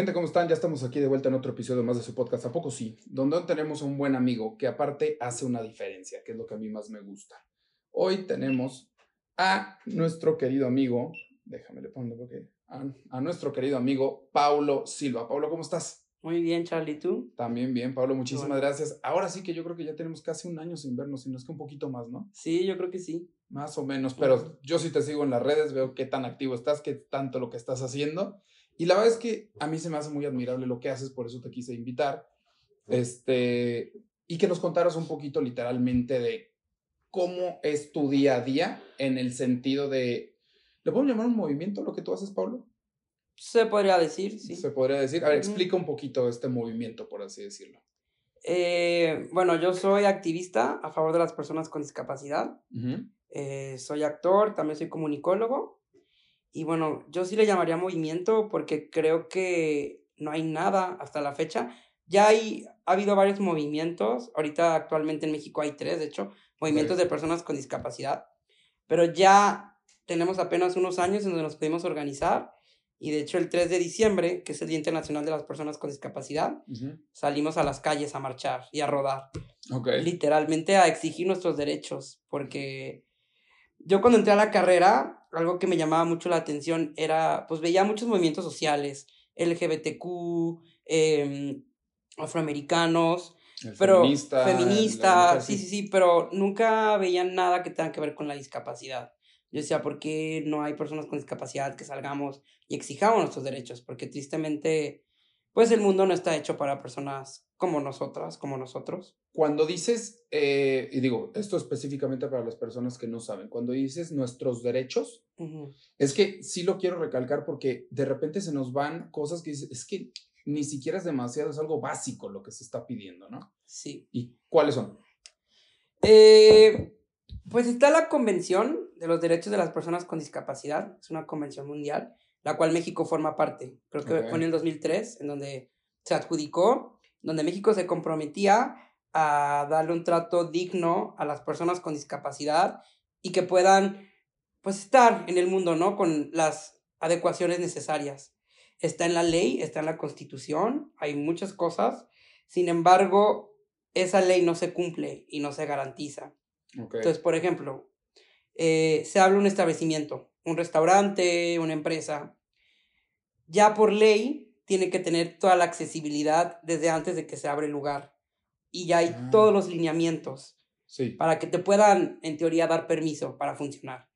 gente, ¿cómo están? Ya estamos aquí de vuelta en otro episodio más de su podcast. ¿A poco sí? Donde tenemos a un buen amigo que aparte hace una diferencia, que es lo que a mí más me gusta. Hoy tenemos a nuestro querido amigo, déjame le pongo porque, a, a nuestro querido amigo Paulo Silva. Paulo, ¿cómo estás? Muy bien, Charlie, ¿tú? También bien, Pablo, muchísimas gracias. Ahora sí que yo creo que ya tenemos casi un año sin vernos, si no es que un poquito más, ¿no? Sí, yo creo que sí. Más o menos, pero yo sí te sigo en las redes, veo qué tan activo estás, qué tanto lo que estás haciendo. Y la verdad es que a mí se me hace muy admirable lo que haces, por eso te quise invitar. Este, y que nos contaras un poquito literalmente de cómo es tu día a día en el sentido de, ¿le podemos llamar un movimiento lo que tú haces, Pablo? Se podría decir, sí. Se podría decir. A ver, explica un poquito este movimiento, por así decirlo. Eh, bueno, yo soy activista a favor de las personas con discapacidad. Eh, soy actor, también soy comunicólogo. Y bueno, yo sí le llamaría movimiento porque creo que no hay nada hasta la fecha. Ya hay, ha habido varios movimientos. Ahorita actualmente en México hay tres, de hecho, movimientos de personas con discapacidad. Pero ya tenemos apenas unos años en donde nos pudimos organizar y de hecho el 3 de diciembre, que es el Día Internacional de las Personas con Discapacidad, salimos a las calles a marchar y a rodar. Literalmente a exigir nuestros derechos, porque yo cuando entré a la carrera, algo que me llamaba mucho la atención era, pues veía muchos movimientos sociales, LGBTQ, em, afroamericanos, pero feminista, feminista sí, sí, sí, pero nunca veía nada que tenga que ver con la discapacidad. Yo decía, ¿por qué no hay personas con discapacidad que salgamos y exijamos nuestros derechos? Porque tristemente, pues el mundo no está hecho para personas como nosotras, como nosotros. Cuando dices, eh, y digo, esto específicamente para las personas que no saben, cuando dices nuestros derechos, es que sí lo quiero recalcar porque de repente se nos van cosas que es que ni siquiera es demasiado, es algo básico lo que se está pidiendo, ¿no? Sí. ¿Y cuáles son? Eh, pues está la Convención de los Derechos de las Personas con Discapacidad, es una convención mundial, la cual México forma parte. Creo que fue en el 2003, en donde se adjudicó, donde México se comprometía a darle un trato digno a las personas con discapacidad y que puedan pues estar en el mundo, ¿no? Con las adecuaciones necesarias. Está en la ley, está en la constitución, hay muchas cosas. Sin embargo, esa ley no se cumple y no se garantiza. Entonces, por ejemplo, eh, se habla un establecimiento, un restaurante, una empresa. Ya por ley tiene que tener toda la accesibilidad desde antes de que se abre el lugar. Y ya hay ah. todos los lineamientos para que te puedan, en teoría, dar permiso para funcionar.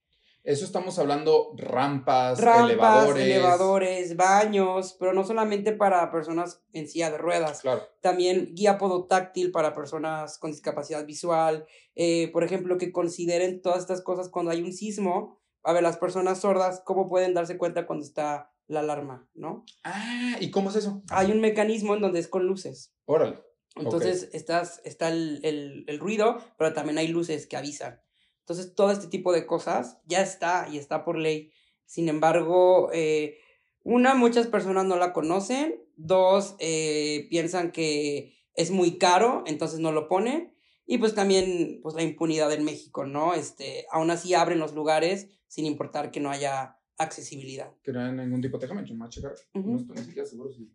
Eso estamos hablando rampas, rampas elevadores. elevadores, baños, pero no solamente para personas en silla de ruedas. Claro. También guía podotáctil para personas con discapacidad visual. Eh, por ejemplo, que consideren todas estas cosas cuando hay un sismo. A ver, las personas sordas, ¿cómo pueden darse cuenta cuando está la alarma, no? Ah, ¿y cómo es eso? Hay un mecanismo en donde es con luces. Órale. Entonces, estás, está el, el, el ruido, pero también hay luces que avisan. Entonces, todo este tipo de cosas ya está y está por ley. Sin embargo, eh, una, muchas personas no la conocen. Dos, eh, piensan que es muy caro, entonces no lo ponen. Y pues también, pues la impunidad en México, ¿no? Este, aún así abren los lugares sin importar que no haya accesibilidad. Que no haya ningún tipo, déjame más checar. No estoy ni siquiera seguro si.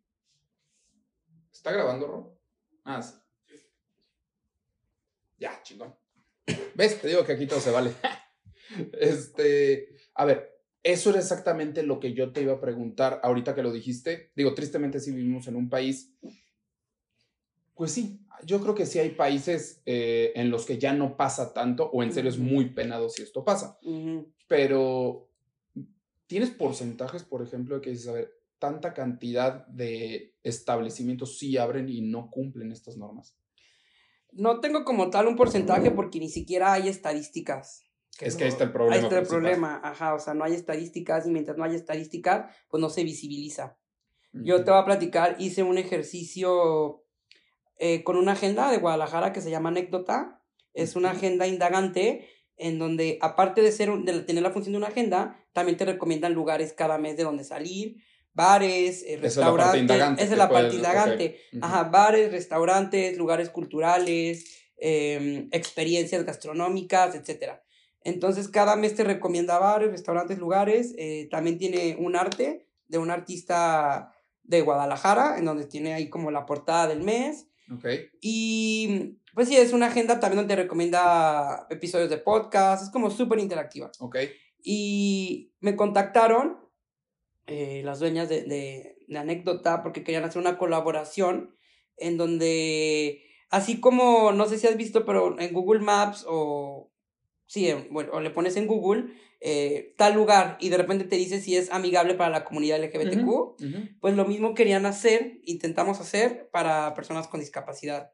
¿Está grabando, Ro? Ah, sí. Ya, chingón. ¿Ves? Te digo que aquí todo se vale. este, a ver, eso era exactamente lo que yo te iba a preguntar ahorita que lo dijiste. Digo, tristemente sí vivimos en un país. Pues sí, yo creo que sí hay países eh, en los que ya no pasa tanto, o en serio es muy penado si esto pasa. Pero, ¿tienes porcentajes, por ejemplo, de que dices, a ver, tanta cantidad de establecimientos sí abren y no cumplen estas normas? No tengo como tal un porcentaje porque ni siquiera hay estadísticas. Es que ahí está el problema. Ahí está el problema, ajá, o sea, no hay estadísticas y mientras no haya estadísticas, pues no se visibiliza. Yo te voy a platicar, hice un ejercicio eh, con una agenda de Guadalajara que se llama Anécdota. Es una agenda indagante en donde, aparte de, ser, de tener la función de una agenda, también te recomiendan lugares cada mes de donde salir, bares, eh, restaurantes. Esa es la parte indagante. Ajá, bares, restaurantes, lugares culturales, em, experiencias gastronómicas, etc. Entonces, cada mes te recomienda bares, restaurantes, lugares. Eh, también tiene un arte de un artista de Guadalajara, en donde tiene ahí como la portada del mes. Ok. Y pues sí, es una agenda también donde recomienda episodios de podcast, es como súper interactiva. Ok. Y me contactaron eh, las dueñas de, de, de Anécdota porque querían hacer una colaboración en donde, así como, no sé si has visto, pero en Google Maps o, sí, bueno, o le pones en Google eh, tal lugar y de repente te dice si es amigable para la comunidad LGBTQ, pues lo mismo querían hacer, intentamos hacer para personas con discapacidad.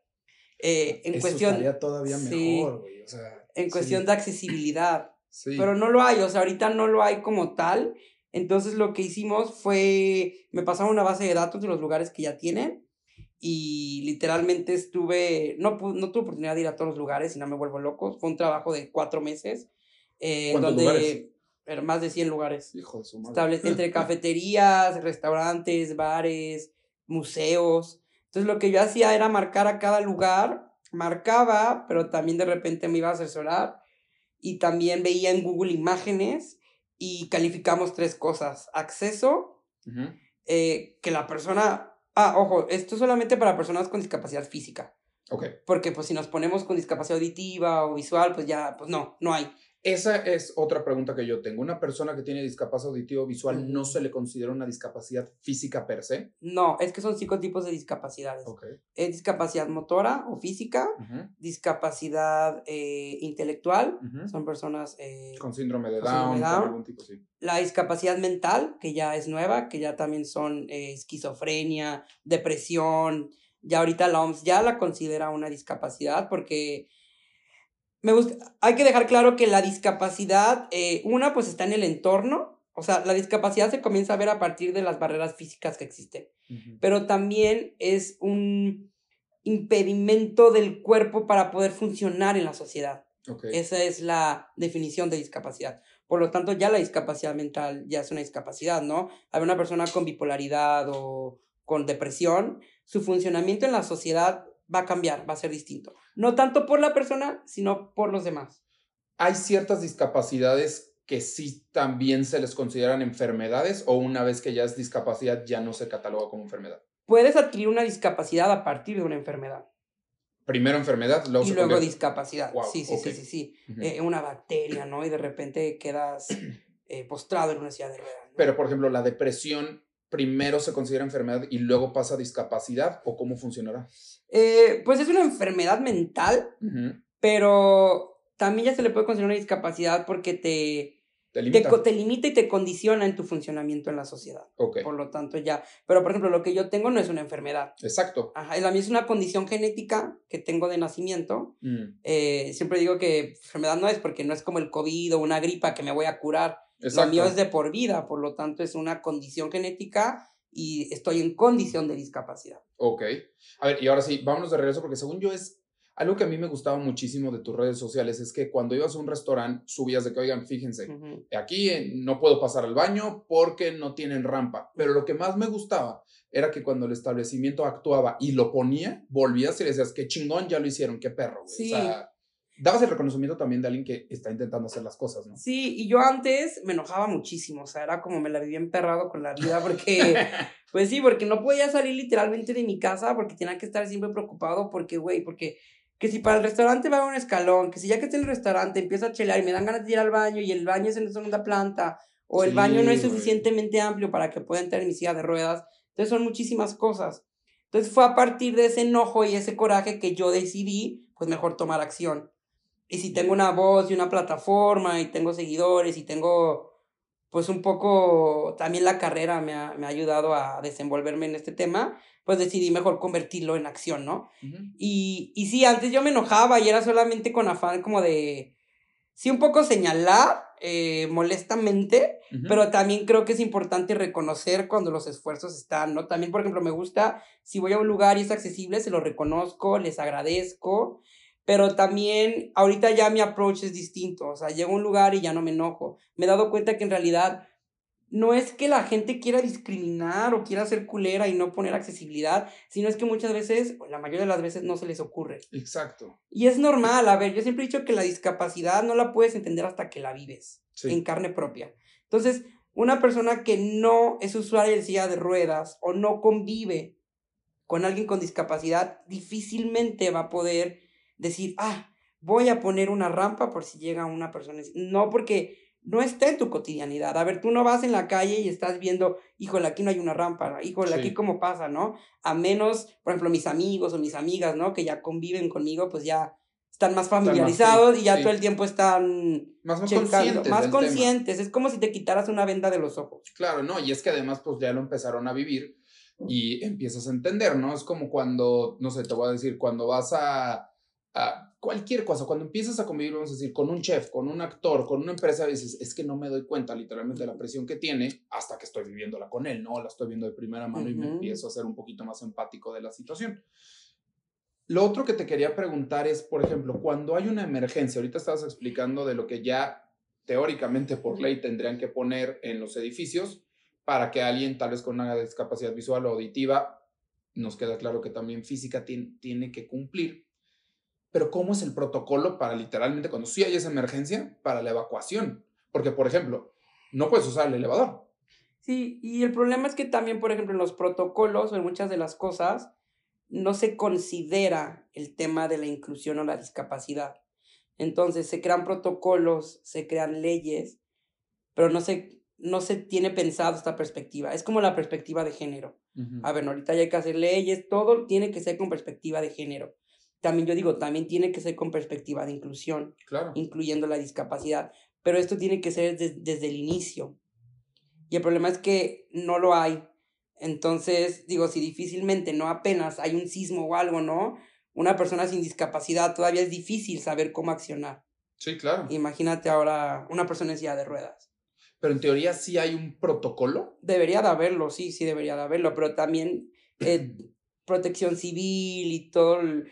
Eh, en Eso cuestión, todavía sí. mejor. O sea, en cuestión sí, de accesibilidad. sí. Pero no lo hay, o sea, ahorita no lo hay como tal. Entonces lo que hicimos fue, me pasaron una base de datos de los lugares que ya tienen y literalmente estuve, no, no tuve oportunidad de ir a todos los lugares y no me vuelvo loco. Fue un trabajo de cuatro meses. Eh, ¿Cuántos donde lugares? más de 100 lugares. Hijo de su madre. Entre cafeterías, restaurantes, bares, museos. Entonces lo que yo hacía era marcar a cada lugar, marcaba, pero también de repente me iba a asesorar y también veía en Google imágenes y calificamos tres cosas. Acceso, eh, que la persona... Ah, ojo, esto es solamente para personas con discapacidad física, Ok. porque pues si nos ponemos con discapacidad auditiva o visual, pues ya, pues no, no hay. Esa es otra pregunta que yo tengo. ¿Una persona que tiene discapacidad auditivo visual no se le considera una discapacidad física per se? No, es que son cinco tipos de discapacidades. Es discapacidad motora o física, discapacidad eh, intelectual, son personas... eh, Con síndrome de con síndrome Down, con Down. algún tipo, sí. la discapacidad mental, que ya es nueva, que ya también son eh, esquizofrenia, depresión, ya ahorita la OMS ya la considera una discapacidad porque me gusta, hay que dejar claro que la discapacidad, eh, una pues está en el entorno, o sea, la discapacidad se comienza a ver a partir de las barreras físicas que existen, pero también es un impedimento del cuerpo para poder funcionar en la sociedad. Ok. Esa es la definición de discapacidad. Por lo tanto, ya la discapacidad mental ya es una discapacidad, ¿no? Hay una persona con bipolaridad o con depresión, su funcionamiento en la sociedad va a cambiar, va a ser distinto. No tanto por la persona, sino por los demás. ¿Hay ciertas discapacidades que sí también se les consideran enfermedades o una vez que ya es discapacidad ya no se cataloga como enfermedad? Puedes adquirir una discapacidad a partir de una enfermedad Primero enfermedad, luego y luego convierte- discapacidad. Wow, sí, sí, sí, sí, sí. Eh, una bacteria, ¿no? Y de repente quedas eh, postrado en una silla de ruedas. ¿no? Pero, por ejemplo, la depresión primero se considera enfermedad y luego pasa a discapacidad o cómo funcionará? Eh, pues es una enfermedad mental pero también ya se le puede considerar una discapacidad porque te, Te limita. co- te limita y te condiciona en tu funcionamiento en la sociedad. Ok, Por lo tanto, ya. Pero, por ejemplo, lo que yo tengo no es una enfermedad. exacto. Ajá, la mía es una condición genética que tengo de nacimiento. Mm, Eh, siempre digo que enfermedad no es porque no es como el COVID o una gripa que me voy a curar. Exacto. Lo mío es de por vida, por lo tanto es una condición genética y estoy en condición de discapacidad. Ok. A ver, y ahora sí, vámonos de regreso porque según yo es algo que a mí me gustaba muchísimo de tus redes sociales es que cuando ibas a un restaurante subías de que, oigan, fíjense, aquí eh, no puedo pasar al baño porque no tienen rampa. Pero lo que más me gustaba era que cuando el establecimiento actuaba y lo ponía, volvías y le decías, qué chingón, ya lo hicieron, qué perro. güey". Sí. O sea, dabas el reconocimiento también de alguien que está intentando hacer las cosas, ¿no? Sí, y yo antes me enojaba muchísimo, o sea, era como me la vivía emperrado con la vida porque, pues sí, porque no podía salir literalmente de mi casa porque tenía que estar siempre preocupado porque, güey, porque que si para el restaurante va a un escalón, que si ya que está en el restaurante empieza a chelear y me dan ganas de ir al baño y el baño es en la segunda planta o el Sí, baño no es güey. suficientemente amplio para que pueda entrar en mi silla de ruedas, entonces son muchísimas cosas. Entonces fue a partir de ese enojo y ese coraje que yo decidí, pues mejor tomar acción. Y si tengo una voz y una plataforma y tengo seguidores y tengo, pues un poco, también la carrera me ha, me ha ayudado a desenvolverme en este tema, pues decidí mejor convertirlo en acción, ¿no? Ujú. Y, y sí, antes yo me enojaba y era solamente con afán como de, sí, un poco señalar eh, molestamente, Ujú. pero también creo que es importante reconocer cuando los esfuerzos están, ¿no? También, por ejemplo, me gusta, si voy a un lugar y es accesible, se lo reconozco, les agradezco, pero también ahorita ya mi approach es distinto, o sea, llego a un lugar y ya no me enojo. Me he dado cuenta que en realidad no es que la gente quiera discriminar o quiera ser culera y no poner accesibilidad, sino es que muchas veces, o la mayoría de las veces, no se les ocurre. Exacto. Y es normal, a ver, yo siempre he dicho que la discapacidad no la puedes entender hasta que la vives Sí. en carne propia. Entonces, una persona que no es usuaria de silla de ruedas o no convive con alguien con discapacidad, difícilmente va a poder decir, ah, voy a poner una rampa por si llega una persona. No, porque no está en tu cotidianidad. A ver, tú no vas en la calle y estás viendo, híjole, aquí no hay una rampa, híjole, aquí cómo pasa, ¿no? A menos, por ejemplo, mis amigos o mis amigas, ¿no? Que ya conviven conmigo, pues ya están más familiarizados y ya todo el tiempo están más, conscientes. Más conscientes. Es como si te quitaras una venda de los ojos. Claro, no, y es que además, pues ya lo empezaron a vivir y empiezas a entender, ¿no? Es como cuando, no sé, te voy a decir, cuando vas a cualquier cosa, cuando empiezas a convivir, vamos a decir, con un chef, con un actor, con una empresa, dices, es que no me doy cuenta literalmente de la presión que tiene hasta que estoy viviéndola con él, ¿no? La estoy viendo de primera mano y me empiezo a ser un poquito más empático de la situación. Lo otro que te quería preguntar es, por ejemplo, cuando hay una emergencia, ahorita estabas explicando de lo que ya teóricamente por ley tendrían que poner en los edificios para que alguien tal vez con una discapacidad visual o auditiva, nos queda claro que también física tiene, tiene que cumplir pero ¿cómo es el protocolo para literalmente cuando sí hay esa emergencia para la evacuación? Porque, por ejemplo, no puedes usar el elevador. Sí, y el problema es que también, por ejemplo, en los protocolos o en muchas de las cosas, no se considera el tema de la inclusión o la discapacidad. Entonces, se crean protocolos, se crean leyes, pero no se, no se tiene pensado esta perspectiva. Es como la perspectiva de género. A ver, ahorita ya hay que hacer leyes, todo tiene que ser con perspectiva de género también yo digo, también tiene que ser con perspectiva de inclusión, incluyendo la discapacidad, pero esto tiene que ser desde el inicio. Y el problema es que no lo hay. Entonces, digo, si difícilmente, no apenas hay un sismo o algo, ¿no? Una persona sin discapacidad todavía es difícil saber cómo accionar. Sí, claro. Imagínate ahora una persona en silla de ruedas. Pero en teoría sí hay un protocolo. Debería de haberlo, sí, sí debería de haberlo, pero también eh, protección civil y todo el,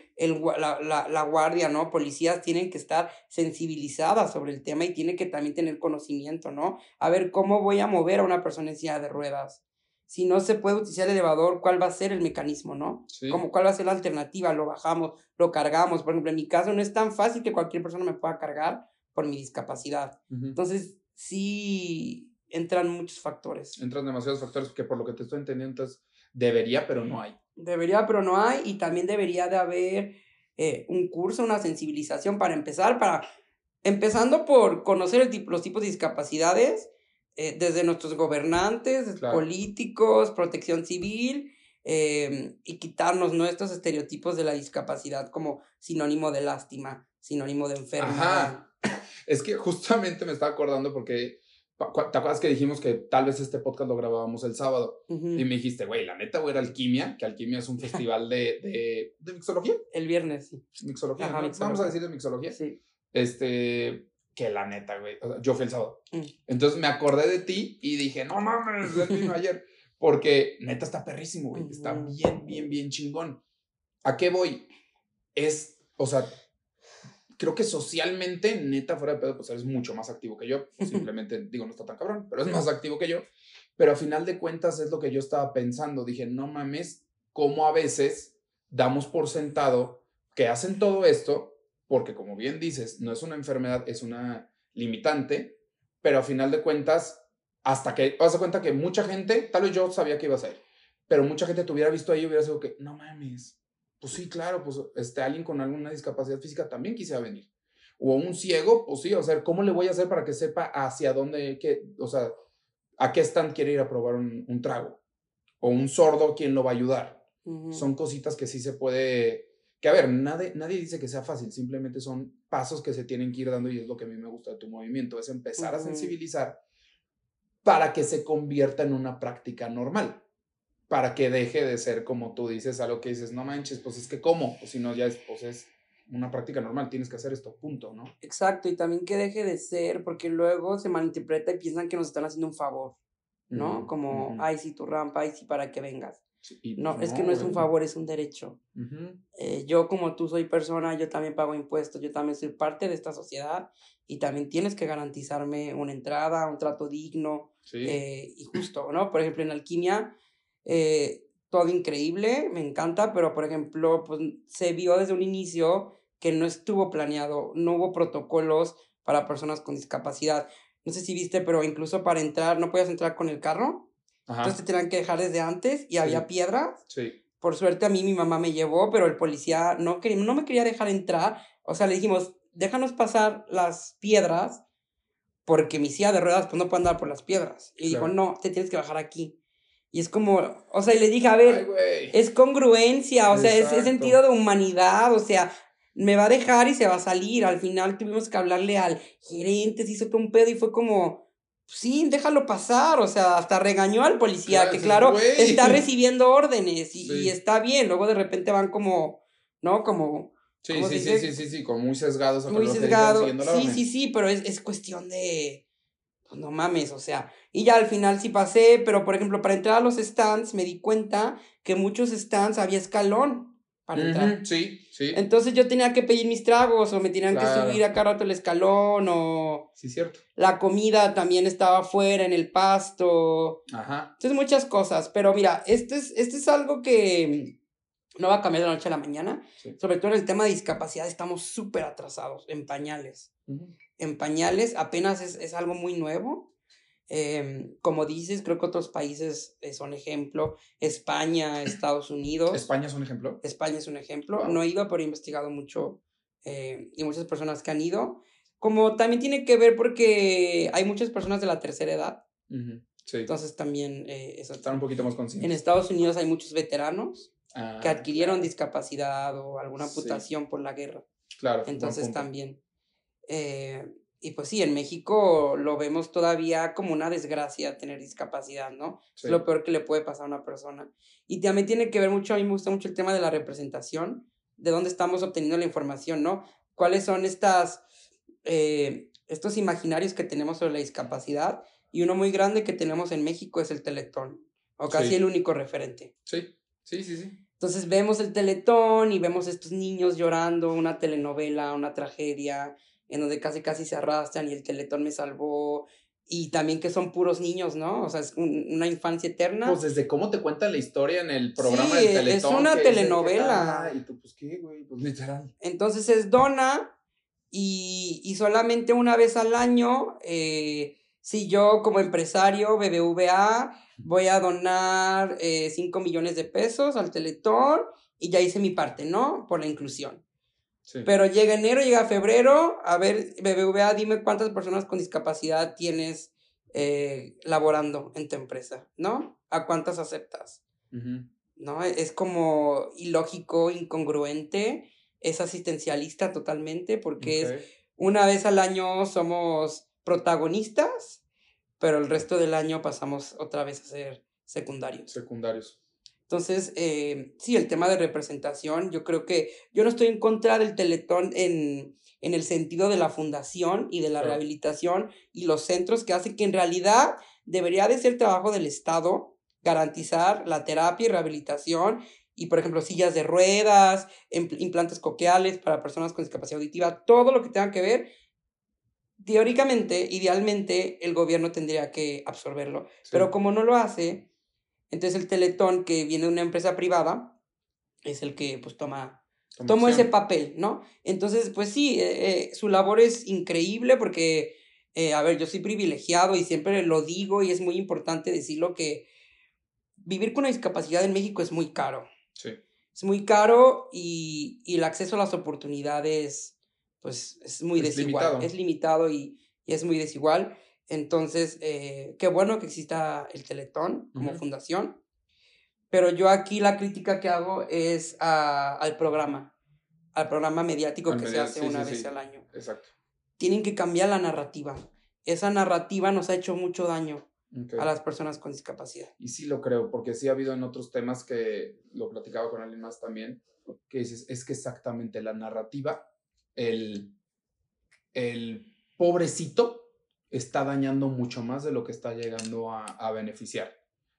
la, la, la, guardia, ¿no? Policías tienen que estar sensibilizadas sobre el tema y tienen que también tener conocimiento, ¿no? A ver, ¿cómo voy a mover a una persona en silla de ruedas? Si no se puede utilizar el elevador, ¿cuál va a ser el mecanismo, no? Sí. ¿Cuál va a ser la alternativa? Lo bajamos, lo cargamos. Por ejemplo, en mi caso no es tan fácil que cualquier persona me pueda cargar por mi discapacidad. Entonces, sí entran muchos factores. Entran demasiados factores que por lo que te estoy entendiendo, entonces debería, pero no hay. Debería, pero no hay. Y también debería de haber eh, un curso, una sensibilización para empezar, para empezando por conocer el los tipos de discapacidades, eh, desde nuestros gobernantes, políticos, protección civil, em, y quitarnos nuestros estereotipos de la discapacidad como sinónimo de lástima, sinónimo de enfermedad. Es que justamente me estaba acordando porque ¿Te acuerdas que dijimos que tal vez este podcast lo grabábamos el sábado? Y me dijiste, güey, la neta voy a ir a Alquimia, que Alquimia es un festival de, de, de mixología. El viernes, sí. Mixología, Vamos a decir de mixología. Sí. Este, que la neta, güey. yo fui el sábado. Mm. Entonces me acordé de ti y dije, no mames, el ayer. Porque neta está perrísimo, güey. Está bien, bien, bien chingón. ¿A qué voy? Es, o sea, creo que socialmente, neta, fuera de pedo, pues eres mucho más activo que yo. Simplemente, digo, no está tan cabrón, pero es más activo que yo. Pero a final de cuentas es lo que yo estaba pensando. Dije, no mames, cómo a veces damos por sentado que hacen todo esto, porque como bien dices, no es una enfermedad, es una limitante, pero a final de cuentas, hasta que, vas a cuenta que mucha gente, tal vez yo sabía que iba a ser, pero mucha gente te hubiera visto ahí y hubiera sido que, no mames, pues sí, claro, pues este, alguien con alguna discapacidad física también quisiera venir. O un ciego, pues sí, o sea, ¿cómo le voy a hacer para que sepa hacia dónde, que, o sea, a qué stand quiere ir a probar un, un trago? O un sordo, ¿quién lo va a ayudar? Son cositas que sí se puede, que a ver, nadie, nadie dice que sea fácil, simplemente son pasos que se tienen que ir dando y es lo que a mí me gusta de tu movimiento, es empezar a sensibilizar para que se convierta en una práctica normal para que deje de ser como tú dices, algo que dices, no manches, pues es que cómo, o si no, ya es, pues es una práctica normal, tienes que hacer esto, punto, ¿no? Exacto, y también que deje de ser, porque luego se malinterpreta y piensan que nos están haciendo un favor, ¿no? como, ay, sí, tu rampa, ay, sí, para que vengas. no, es que no es un favor, es un derecho. Eh, yo como tú soy persona, yo también pago impuestos, yo también soy parte de esta sociedad y también tienes que garantizarme una entrada, un trato digno eh, y justo, ¿no? Por ejemplo, en alquimia eh, todo increíble, me encanta, pero por ejemplo, pues se vio desde un inicio que no estuvo planeado, no hubo protocolos para personas con discapacidad. no sé si viste, pero incluso para entrar, no podías entrar con el carro. Entonces te tenían que dejar desde antes y había piedras. Sí. Por suerte a mí mi mamá me llevó, pero el policía no, quería, no me quería dejar entrar. O sea, le dijimos, déjanos pasar las piedras porque mi silla de ruedas pues no puede andar por las piedras. Y dijo, no, te tienes que bajar aquí. Y es como, o sea, y le dije, a ver, es congruencia, o sea, es, es, sentido de humanidad, o sea, me va a dejar y se va a salir. Al final tuvimos que hablarle al gerente, se hizo todo un pedo y fue como, sí, déjalo pasar, o sea, hasta regañó al policía, que claro, está recibiendo órdenes y, está bien, luego de repente van como, ¿no? Como... Sí, sí, sí, sí, sí, sí, como muy sesgados. Muy sesgados, sí, sí, sí, pero es, es cuestión de, no mames, o sea, y ya al final sí pasé, pero por ejemplo, para entrar a los stands me di cuenta que muchos stands había escalón para entrar. Sí, sí. Entonces yo tenía que pedir mis tragos o me tenían que subir acá rato el escalón o... Sí, cierto. La comida también estaba afuera en el pasto. Ajá. Entonces muchas cosas, pero mira, este es, este es algo que no va a cambiar de la noche a la mañana. Sobre todo en el tema de discapacidad estamos súper atrasados en pañales. En pañales apenas es, es algo muy nuevo. Em, como dices, creo que otros países eh, son ejemplo. España, Estados Unidos. ¿España es un ejemplo? España es un ejemplo. No he ido, pero he investigado mucho eh, y muchas personas que han ido. Como también tiene que ver porque hay muchas personas de la tercera edad. sí. Entonces también eh, eso. Están un poquito más conscientes. En Estados Unidos hay muchos veteranos ah, que adquirieron discapacidad o alguna amputación por la guerra. Claro. Entonces también. Eh, y pues sí, en México lo vemos todavía como una desgracia tener discapacidad, ¿no? Es lo peor que le puede pasar a una persona. Y también tiene que ver mucho, a mí me gusta mucho el tema de la representación, de dónde estamos obteniendo la información, ¿no? ¿Cuáles son estas, eh, estos imaginarios que tenemos sobre la discapacidad? Y uno muy grande que tenemos en México es el Teletón, o casi el único referente. Sí, sí, sí, sí. Entonces vemos el Teletón y vemos estos niños llorando, una telenovela, una tragedia, en donde casi casi se arrastran y el teletón me salvó. Y también que son puros niños, ¿no? O sea, es una infancia eterna. Pues desde cómo te cuentan la historia en el programa del Teletón. Es una telenovela. y tú, pues qué, güey, pues literal. Entonces es dona y, y solamente una vez al año, eh, si yo como empresario BBVA voy a donar 5 eh, millones de pesos al Teletón y ya hice mi parte, ¿no? Por la inclusión. Pero llega enero, llega febrero, a ver, BBVA, dime cuántas personas con discapacidad tienes eh, laborando en tu empresa, ¿no? ¿A cuántas aceptas? ¿No? Es como ilógico, incongruente, es asistencialista totalmente, porque es una vez al año somos protagonistas, pero el resto del año pasamos otra vez a ser secundarios. Secundarios. Entonces, eh, sí, el tema de representación, yo creo que yo no estoy en contra del teletón en, en el sentido de la fundación y de la rehabilitación y los centros que hacen que en realidad debería de ser trabajo del Estado garantizar la terapia y rehabilitación y, por ejemplo, sillas de ruedas, implantes coqueales para personas con discapacidad auditiva, todo lo que tenga que ver teóricamente, idealmente, el gobierno tendría que absorberlo. Pero como no lo hace, entonces el Teletón, que viene de una empresa privada, es el que pues toma, toma ese papel, ¿no? Entonces, pues sí, eh, eh, su labor es increíble porque, eh, a ver, yo soy privilegiado y siempre lo digo y es muy importante decirlo que vivir con una discapacidad en México es muy caro. Sí. Es muy caro y, y el acceso a las oportunidades, pues es muy desigual. Es limitado y, y es muy desigual. Entonces, eh, qué bueno que exista el Teletón como fundación, pero yo aquí la crítica que hago es al programa, al programa mediático que se hace una vez al año. Exacto. Tienen que cambiar la narrativa. Esa narrativa nos ha hecho mucho daño a las personas con discapacidad. Y sí lo creo, porque sí ha habido en otros temas que lo platicaba con alguien más también, que dices, es que exactamente la narrativa, el, el pobrecito, está dañando mucho más de lo que está llegando a, beneficiar.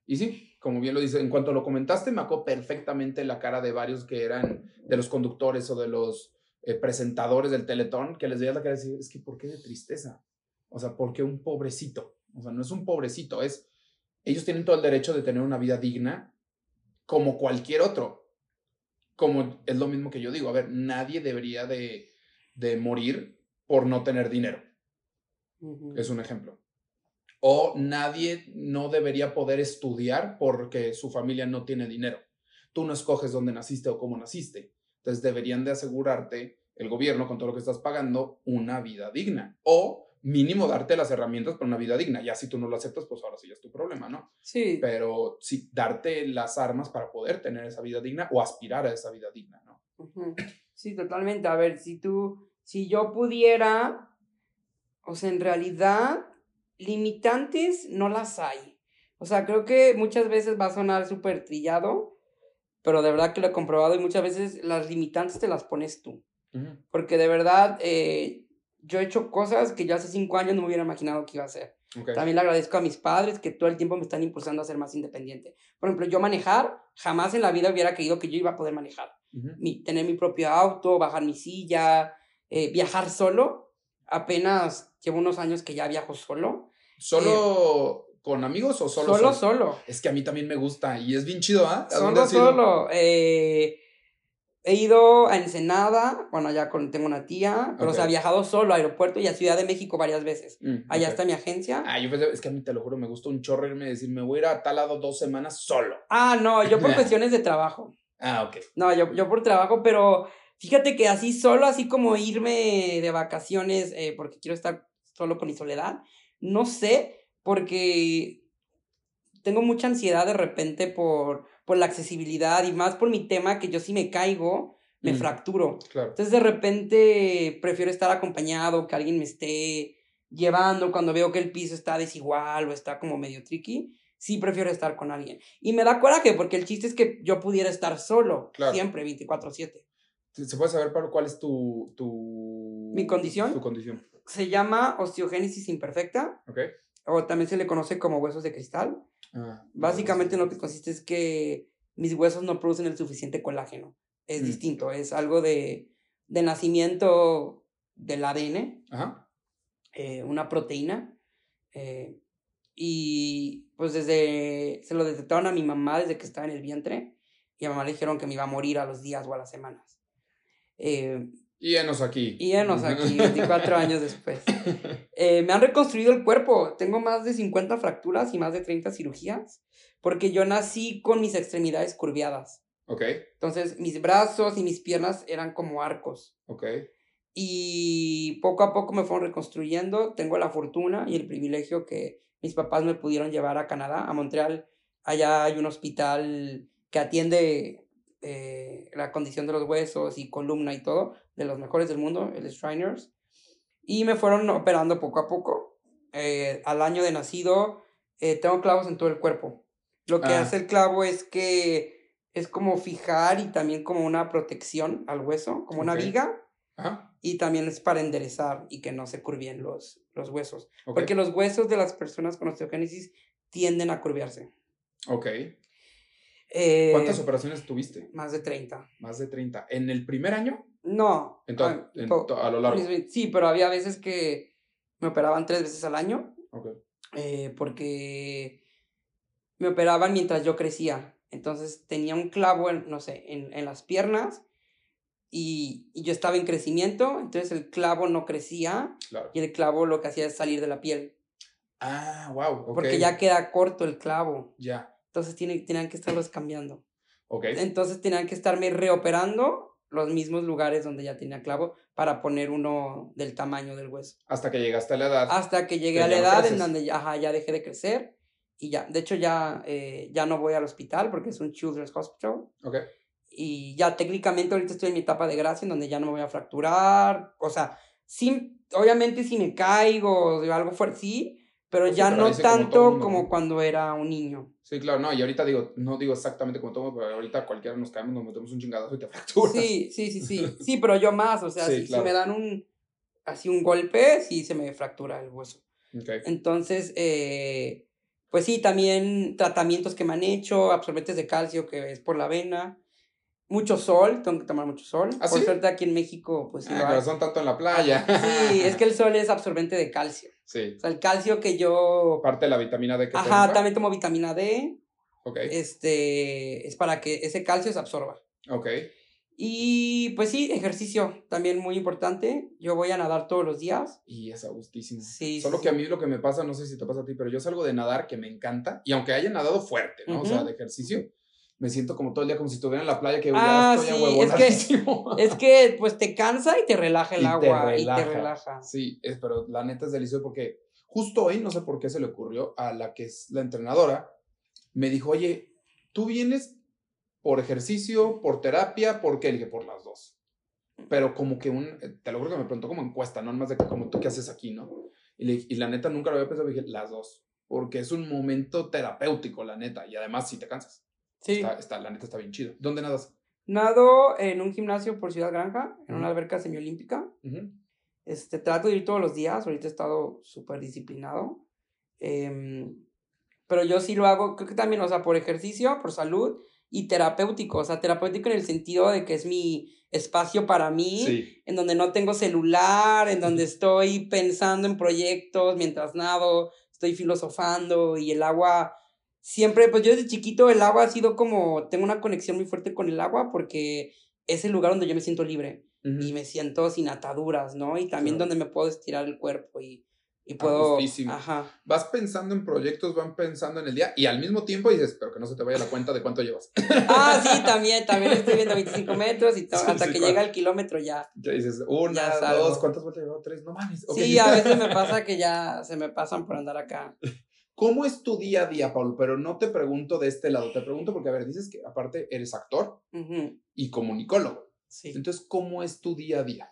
Y sí, como bien lo dice, en cuanto lo comentaste, me acuerdo perfectamente la cara de varios que eran de los conductores o de los eh, presentadores del Teletón, que les veía la cara y decir, es que ¿por qué de tristeza? O sea, ¿por qué un pobrecito? O sea, no es un pobrecito, es, ellos tienen todo el derecho de tener una vida digna como cualquier otro. Como es lo mismo que yo digo, a ver, nadie debería de, de morir por no tener dinero. Es un ejemplo. O nadie no debería poder estudiar porque su familia no tiene dinero. Tú no escoges dónde naciste o cómo naciste. Entonces deberían de asegurarte el gobierno con todo lo que estás pagando una vida digna. O mínimo darte las herramientas para una vida digna. Ya si tú no lo aceptas, pues ahora sí es tu problema, ¿no? Sí. Pero sí, darte las armas para poder tener esa vida digna o aspirar a esa vida digna, ¿no? Sí, totalmente. A ver, si tú, si yo pudiera, o sea, en realidad, limitantes no las hay. O sea, creo que muchas veces va a sonar súper trillado, pero de verdad que lo he comprobado y muchas veces las limitantes te las pones tú. Porque de verdad, eh, yo he hecho cosas que yo hace cinco años no me hubiera imaginado que iba a hacer. También le agradezco a mis padres que todo el tiempo me están impulsando a ser más independiente. Por ejemplo, yo manejar, jamás en la vida hubiera creído que yo iba a poder manejar. mi, tener mi propio auto, bajar mi silla, eh, viajar solo. Apenas llevo unos años que ya viajo solo. ¿Solo eh, con amigos o solo? Solo, solo. Es que a mí también me gusta y es bien chido, ¿ah? Solo, solo. Eh, He ido a Ensenada, bueno, allá con, tengo una tía, pero se ha viajado solo a aeropuerto y a Ciudad de México varias veces. Mm, allá está mi agencia. Ah, yo pensé, es que a mí te lo juro, me gusta un chorro irme a decir, me voy a ir a tal lado dos semanas solo. Ah, no, yo por cuestiones de trabajo. Ah, ok. No, yo, yo por trabajo, pero fíjate que así solo, así como irme de vacaciones eh, porque quiero estar solo con mi soledad, no sé, porque tengo mucha ansiedad de repente por por la accesibilidad y más por mi tema que yo si me caigo, me mm, fracturo. Entonces de repente prefiero estar acompañado, que alguien me esté llevando cuando veo que el piso está desigual o está como medio tricky. Sí, prefiero estar con alguien. Y me da coraje porque el chiste es que yo pudiera estar solo, siempre, 24/7. ¿Se puede saber para cuál es tu, tu... ¿Mi condición? Tu condición. Se llama osteogénesis imperfecta. Ok. O también se le conoce como huesos de cristal. Ah, Básicamente en lo que consiste es que mis huesos no producen el suficiente colágeno. Es mm. distinto, es algo de, de nacimiento del ADN, eh, una proteína. Eh, y pues desde, se lo detectaron a mi mamá desde que estaba en el vientre y a mamá le dijeron que me iba a morir a los días o a las semanas. Eh, y enos aquí. Y enos aquí, 24 años después. Eh, me han reconstruido el cuerpo. Tengo más de 50 fracturas y más de 30 cirugías. Porque yo nací con mis extremidades curviadas. Ok. Entonces, mis brazos y mis piernas eran como arcos. Ok. Y poco a poco me fueron reconstruyendo. Tengo la fortuna y el privilegio que mis papás me pudieron llevar a Canadá, a Montreal. Allá hay un hospital que atiende eh, la condición de los huesos y columna y todo, de los mejores del mundo, el Shriners. Y me fueron operando poco a poco. Eh, al año de nacido, eh, tengo clavos en todo el cuerpo. Lo que ah. hace el clavo es que es como fijar y también como una protección al hueso, como una viga. Y también es para enderezar y que no se curvien los, los huesos. Porque los huesos de las personas con osteogénesis tienden a curviarse. Ok. Eh, ¿Cuántas operaciones tuviste? Más de 30. Más de 30. ¿En el primer año? No. Ah, a lo largo. Sí, pero había veces que me operaban tres veces al año. Ok. Eh, porque me operaban mientras yo crecía. Entonces tenía un clavo, en, no sé, en, en las piernas y, y, yo estaba en crecimiento, entonces el clavo no crecía y el clavo lo que hacía es salir de la piel. Ah, wow. Porque ya queda corto el clavo. Ya. Entonces tienen, tenían que estarlos cambiando. Ok. Entonces tenían que estarme reoperando los mismos lugares donde ya tenía clavo para poner uno del tamaño del hueso. Hasta que llegaste a la edad. Hasta que llegué a la edad en donde ya, ajá, ya dejé de crecer y ya. De hecho, ya, eh, ya no voy al hospital porque es un Children's Hospital. Ok. Y ya técnicamente ahorita estoy en mi etapa de gracia en donde ya no me voy a fracturar. O sea, sí, obviamente si me caigo o algo fuerte, sí, pero ya no tanto como, cuando era un niño. Sí, claro, no, y ahorita digo, no digo exactamente como todo, pero ahorita cualquiera nos caemos, nos metemos un chingadazo y te fracturas. Sí, sí, sí, sí, sí, pero yo más, o sea, si, me dan un, así un golpe, sí se me fractura el hueso. Okay. Entonces, eh, pues sí, también tratamientos que me han hecho, absorbentes de calcio que es por la vena, mucho sol, tengo que tomar mucho sol. ¿Ah, por suerte aquí en México, pues sí. Ah, pero son tanto en la playa. Sí, es que el sol es absorbente de calcio. Sí. O sea, el calcio que yo. Parte de la vitamina D que Ajá, también tomo vitamina D. Ok. Este. Es para que ese calcio se absorba. Ok. Y pues sí, ejercicio también muy importante. Yo voy a nadar todos los días. Y es a gustísimo. Sí. Solo que a mí lo que me pasa, no sé si te pasa a ti, pero yo salgo de nadar que me encanta. Y aunque haya nadado fuerte, ¿no? O sea, de ejercicio, me siento como todo el día como si estuviera en la playa que ah, estoy sí, es que, es que pues te cansa y te relaja el agua y te relaja. Sí, es, pero la neta es delicioso porque justo hoy, no sé por qué se le ocurrió a la que es la entrenadora, me dijo, oye, tú vienes por ejercicio, por terapia, ¿por qué? Le dije, por las dos. Pero como que un, te lo juro que me preguntó como encuesta, no más de que como tú qué haces aquí, ¿no? Y, le, y la neta nunca lo había pensado, dije, las dos. Porque es un momento terapéutico, la neta. Y además, si te cansas. Sí. Está, la neta está bien chido. ¿Dónde nadas? Nado en un gimnasio por Ciudad Granja, en una alberca semiolímpica. este, trato de ir todos los días. Ahorita he estado súper disciplinado. Em, pero yo sí lo hago, creo que también, o sea, por ejercicio, por salud y terapéutico, o sea, terapéutico en el sentido de que es mi espacio para mí, en donde no tengo celular, en donde estoy pensando en proyectos mientras nado, estoy filosofando y el agua siempre, pues yo desde chiquito el agua ha sido como, tengo una conexión muy fuerte con el agua porque es el lugar donde yo me siento libre y me siento sin ataduras, ¿no? Y también donde me puedo estirar el cuerpo y y puedo. Ajá. Vas pensando en proyectos, van pensando en el día y al mismo tiempo dices, pero que no se te vaya la cuenta de cuánto llevas. Ah, sí, también, también estoy viendo 25 metros y hasta que llega el kilómetro ya. Ya dices, una, dos, ¿cuántas vueltas llevo? Tres, no mames. Sí, a veces me pasa que ya se me pasan por andar acá. ¿Cómo es tu día a día, Pablo? Pero no te pregunto de este lado, te pregunto porque, a ver, dices que aparte eres actor y comunicólogo. Sí. Entonces, ¿cómo es tu día a día?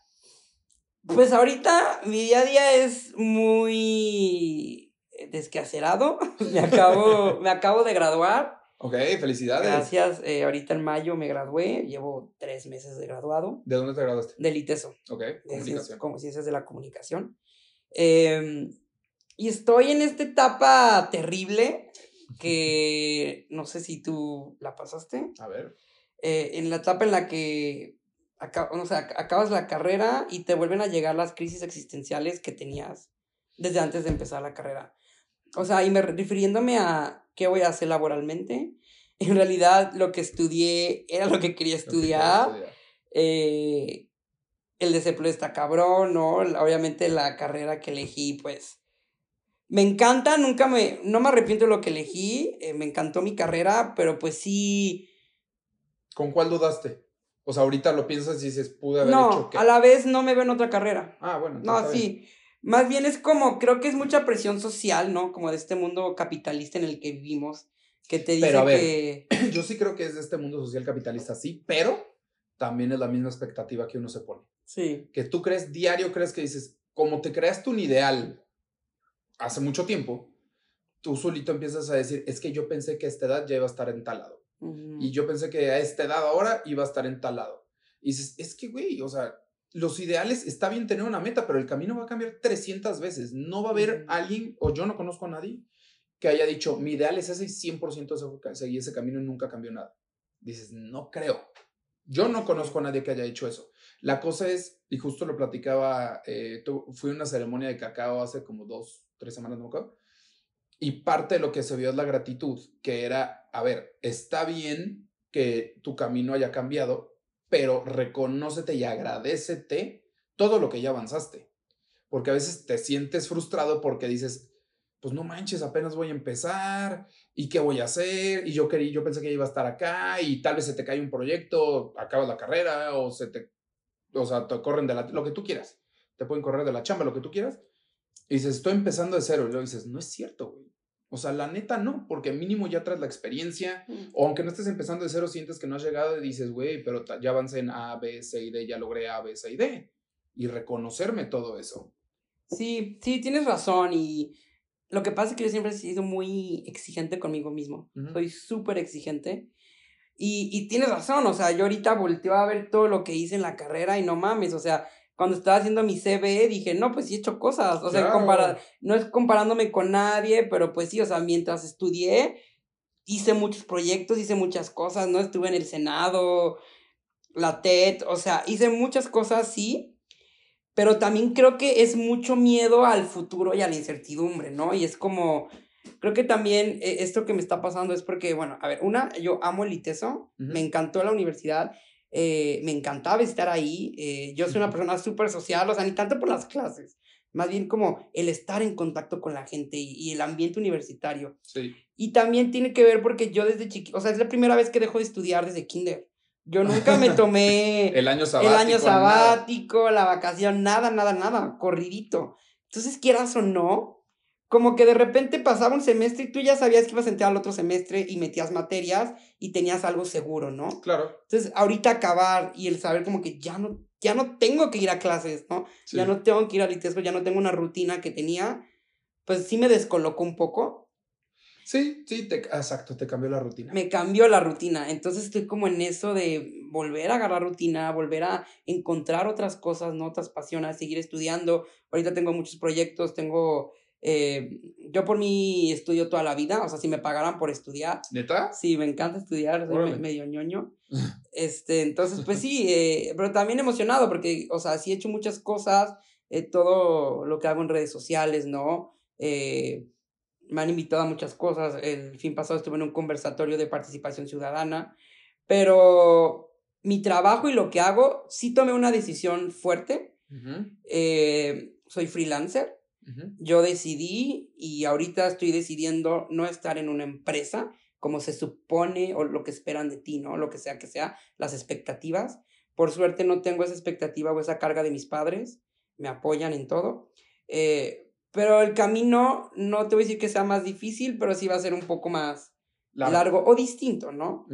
Pues ahorita mi día a día es muy desquacerado. me, acabo, me acabo de graduar. Ok, felicidades. Gracias. Eh, ahorita en mayo me gradué. Llevo tres meses de graduado. ¿De dónde te graduaste? Del ITESO. Ok, comunicación. como ciencias de la comunicación. Em, y estoy en esta etapa terrible que no sé si tú la pasaste. A ver. Eh, en la etapa en la que o sea, acabas la carrera y te vuelven a llegar las crisis existenciales que tenías desde antes de empezar la carrera. O sea, y me refiriéndome a qué voy a hacer laboralmente, en realidad lo que estudié era lo que quería estudiar. Eh, el desempleo está cabrón, ¿no? Obviamente la carrera que elegí, pues, me encanta, nunca me, no me arrepiento de lo que elegí, eh, me encantó mi carrera, pero pues sí. ¿Con cuál dudaste? O sea, ahorita lo piensas y dices, pude haber hecho que... a la vez no me veo en otra carrera. Ah, bueno. No, sí. Más bien es como, creo que es mucha presión social, ¿no? Como de este mundo capitalista en el que vivimos, que te dice pero, que... Yo sí creo que es de este mundo social capitalista, sí, pero también es la misma expectativa que uno se pone. Sí. Que tú crees, diario crees que dices, como te creaste un ideal hace mucho tiempo, tú solito empiezas a decir, es que yo pensé que a esta edad ya iba a estar entalado. Y yo pensé que a esta edad ahora iba a estar entalado. Y dices, es que, güey, o sea, los ideales, está bien tener una meta, pero el camino va a cambiar 300 veces. No va a haber alguien, o yo no conozco a nadie, que haya dicho, mi ideal es ese y 100% seguir ese camino y nunca cambió nada. Dices, no creo. Yo no conozco a nadie que haya hecho eso. La cosa es, y justo lo platicaba, eh, fui a una ceremonia de cacao hace como dos, tres semanas, no me acuerdo, y parte de lo que se vio es la gratitud, que era, a ver, está bien que tu camino haya cambiado, pero reconócete y agradecete todo lo que ya avanzaste. Porque a veces te sientes frustrado porque dices, pues no manches, apenas voy a empezar, ¿y qué voy a hacer? Y yo quería, yo pensé que iba a estar acá, y tal vez se te cae un proyecto, acabas la carrera, o se te, o sea, te corren de la, lo que tú quieras. Te pueden correr de la chamba, lo que tú quieras. Y dices, estoy empezando de cero. Y luego dices, no es cierto, güey. O sea, la neta no, porque mínimo ya traes la experiencia, mm. o aunque no estés empezando de cero, sientes que no has llegado y dices, güey, pero ya avancé en A, B, C y D, ya logré A, B, C y D. Y reconocerme todo eso. Sí, sí, tienes razón. Y lo que pasa es que yo siempre he sido muy exigente conmigo mismo. Soy súper exigente. Y, y tienes razón, o sea, yo ahorita volteo a ver todo lo que hice en la carrera y no mames, o sea, cuando estaba haciendo mi CV dije, no, pues sí he hecho cosas, o sea, no es comparándome con nadie, pero pues sí, o sea, mientras estudié, hice muchos proyectos, hice muchas cosas, ¿no? Estuve en el Senado, la TED, o sea, hice muchas cosas, sí, pero también creo que es mucho miedo al futuro y a la incertidumbre, ¿no? Y es como, creo que también eh, esto que me está pasando es porque, bueno, a ver, una, yo amo el ITESO, me encantó la universidad, eh, me encantaba estar ahí. Eh, yo soy una persona súper social, o sea, ni tanto por las clases, más bien como el estar en contacto con la gente y, el ambiente universitario. Sí. Y también tiene que ver porque yo desde chiquito, o sea, es la primera vez que dejo de estudiar desde kinder. Yo nunca me tomé el año sabático, el año sabático la vacación, nada, nada, nada, corridito. Entonces, quieras o no, como que de repente pasaba un semestre y tú ya sabías que ibas a entrar al otro semestre y metías materias y tenías algo seguro, ¿no? Claro. Entonces, ahorita acabar y el saber como que ya no, ya no tengo que ir a clases, ¿no? Ya no tengo que ir al ITESO, ya no tengo una rutina que tenía, pues sí me descolocó un poco. Sí, sí, te, exacto, te cambió la rutina. Me cambió la rutina, entonces estoy como en eso de volver a agarrar rutina, volver a encontrar otras cosas, ¿no? Otras pasiones, seguir estudiando. Ahorita tengo muchos proyectos, tengo eh, yo por mí estudio toda la vida, o sea, si me pagaran por estudiar. ¿Neta? Sí, me encanta estudiar, soy medio ñoño. Este, entonces, pues sí, eh, pero también emocionado porque, o sea, sí he hecho muchas cosas, eh, todo lo que hago en redes sociales, ¿no? me han invitado a muchas cosas. El fin pasado estuve en un conversatorio de participación ciudadana, pero mi trabajo y lo que hago, sí tomé una decisión fuerte. soy freelancer. Yo decidí y ahorita estoy decidiendo no estar en una empresa como se supone o lo que esperan de ti, ¿no? Lo que sea que sea, las expectativas. Por suerte no tengo esa expectativa o esa carga de mis padres, me apoyan en todo. Eh, pero el camino, no te voy a decir que sea más difícil, pero sí va a ser un poco más largo, o distinto, ¿no?